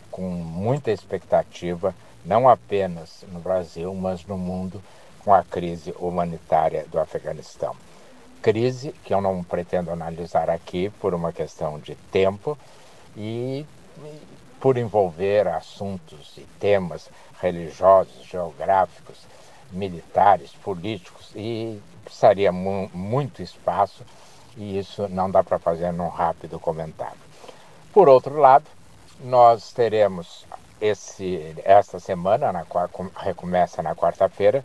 com muita expectativa, não apenas no Brasil, mas no mundo, com a crise humanitária do Afeganistão. Crise que eu não pretendo analisar aqui por uma questão de tempo e por envolver assuntos e temas religiosos, geográficos, militares, políticos e precisaria mu muito espaço e isso não dá para fazer num rápido comentário. Por outro lado, nós teremos esse, esta semana, na, recomeça na quarta-feira,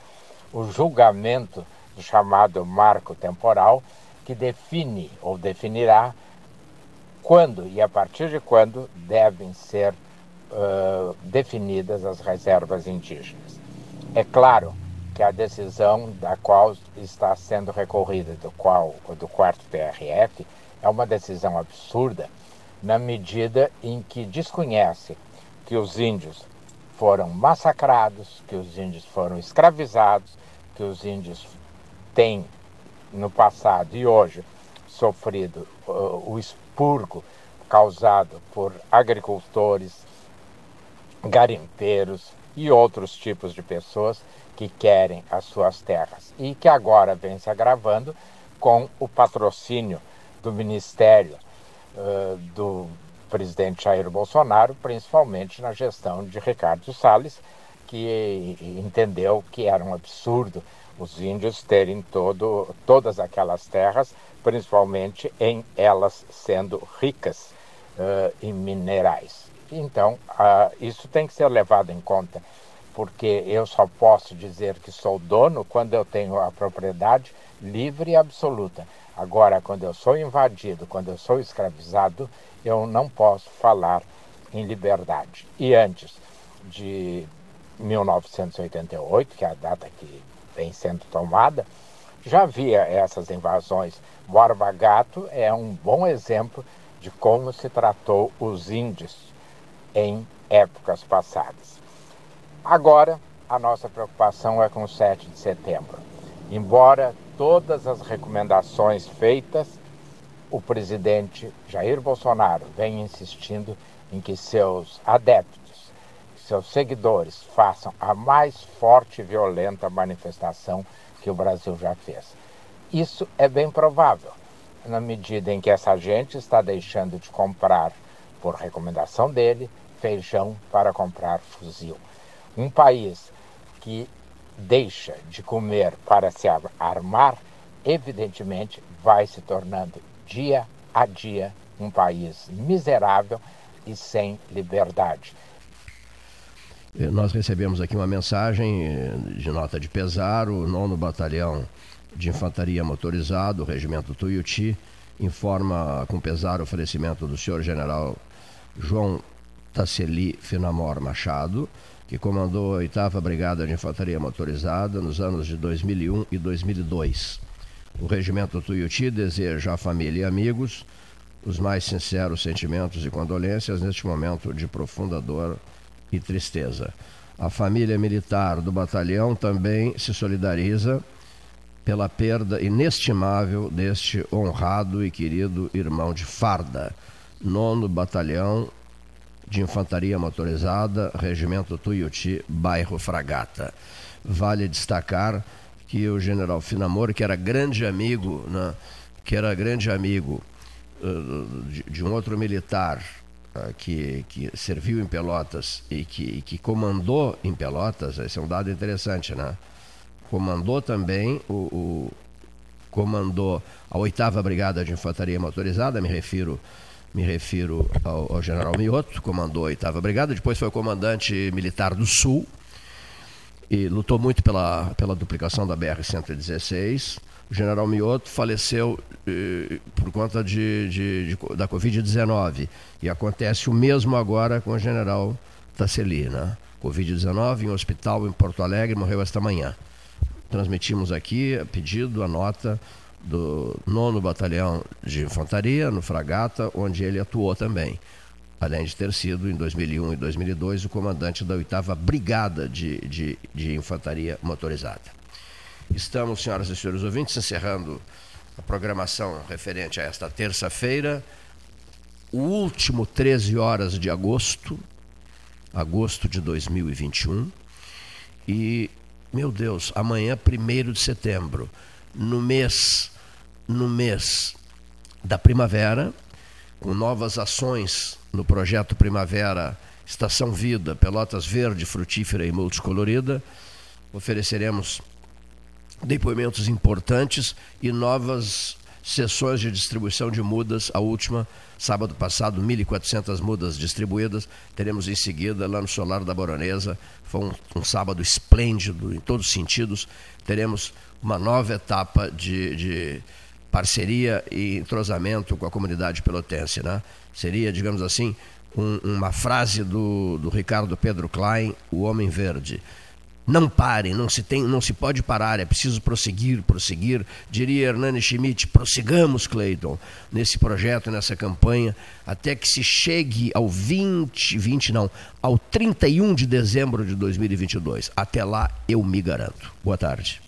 o julgamento do chamado marco temporal, que define ou definirá quando e a partir de quando devem ser uh, definidas as reservas indígenas. É claro que a decisão da qual está sendo recorrida, do qual do quarto TRF, é uma decisão absurda na medida em que desconhece que os índios foram massacrados, que os índios foram escravizados, que os índios têm no passado e hoje sofrido uh, o expurgo causado por agricultores, garimpeiros e outros tipos de pessoas que querem as suas terras e que agora vem se agravando com o patrocínio do Ministério uh, do presidente Jair Bolsonaro, principalmente na gestão de Ricardo Salles, que entendeu que era um absurdo os índios terem todo, todas aquelas terras, principalmente em elas sendo ricas uh, em minerais. Então, uh, isso tem que ser levado em conta, porque eu só posso dizer que sou dono quando eu tenho a propriedade livre e absoluta. Agora, quando eu sou invadido, quando eu sou escravizado, eu não posso falar em liberdade. E antes de 1988, que é a data que vem sendo tomada, já havia essas invasões. Borba Gato é um bom exemplo de como se tratou os índios em épocas passadas. Agora, a nossa preocupação é com o 7 de setembro. Embora todas as recomendações feitas, o presidente Jair Bolsonaro vem insistindo em que seus adeptos, seus seguidores, façam a mais forte e violenta manifestação que o Brasil já fez. Isso é bem provável, na medida em que essa gente está deixando de comprar, por recomendação dele, feijão para comprar fuzil. Um país que deixa de comer para se armar, evidentemente vai se tornando dia a dia um país miserável e sem liberdade. Eh, nós recebemos aqui uma mensagem eh, de nota de pesar, o nono batalhão de infantaria motorizado, o regimento Tuiuti, informa com pesar o falecimento do senhor general João Taceli Finamor Machado, que comandou a 8 Brigada de Infantaria Motorizada nos anos de 2001 e 2002. O Regimento Tuiuti deseja à família e amigos os mais sinceros sentimentos e condolências neste momento de profunda dor e tristeza. A família militar do batalhão também se solidariza pela perda inestimável deste honrado e querido irmão de farda, nono batalhão de Infantaria Motorizada, Regimento Tuiuti, bairro Fragata. Vale destacar que o general Finamor, que era grande amigo, né, que era grande amigo uh, de, de, um outro militar uh, que, que serviu em Pelotas e que, que comandou em Pelotas, esse é um dado interessante, né? Comandou também o, o comandou a oitava Brigada de Infantaria Motorizada, me refiro me refiro ao, ao general Mioto, comandou a 8 Brigada, depois foi comandante militar do Sul e lutou muito pela, pela duplicação da BR-116. O general Mioto faleceu eh, por conta de, de, de da Covid-19 e acontece o mesmo agora com o general Taceli, né? Covid-19 em um hospital em Porto Alegre, morreu esta manhã. Transmitimos aqui a pedido, a nota do nono batalhão de infantaria no Fragata, onde ele atuou também, além de ter sido em 2001 e 2002 o comandante da oitava brigada de, de, de infantaria motorizada. Estamos, senhoras e senhores ouvintes, encerrando a programação referente a esta terça-feira, o último 13 horas de agosto, agosto de 2021, e, meu Deus, amanhã, 1 de setembro, no mês no mês da primavera, com novas ações no projeto Primavera Estação Vida, Pelotas Verde, Frutífera e Multicolorida. Ofereceremos depoimentos importantes e novas sessões de distribuição de mudas, a última, sábado passado, 1.400 mudas distribuídas. Teremos em seguida, lá no Solar da Baronesa, foi um, um sábado esplêndido em todos os sentidos. Teremos uma nova etapa de, de parceria e entrosamento com a comunidade pelotense. Né? Seria, digamos assim, um, uma frase do, do Ricardo Pedro Klein, O Homem Verde não pare, não se, tem, não se pode parar, é preciso prosseguir, prosseguir. Diria Hernani Schmidt, prossigamos, Cleiton, nesse projeto, nessa campanha, até que se chegue ao 20, 20 não, ao 31 de dezembro de 2022. Até lá, eu me garanto. Boa tarde.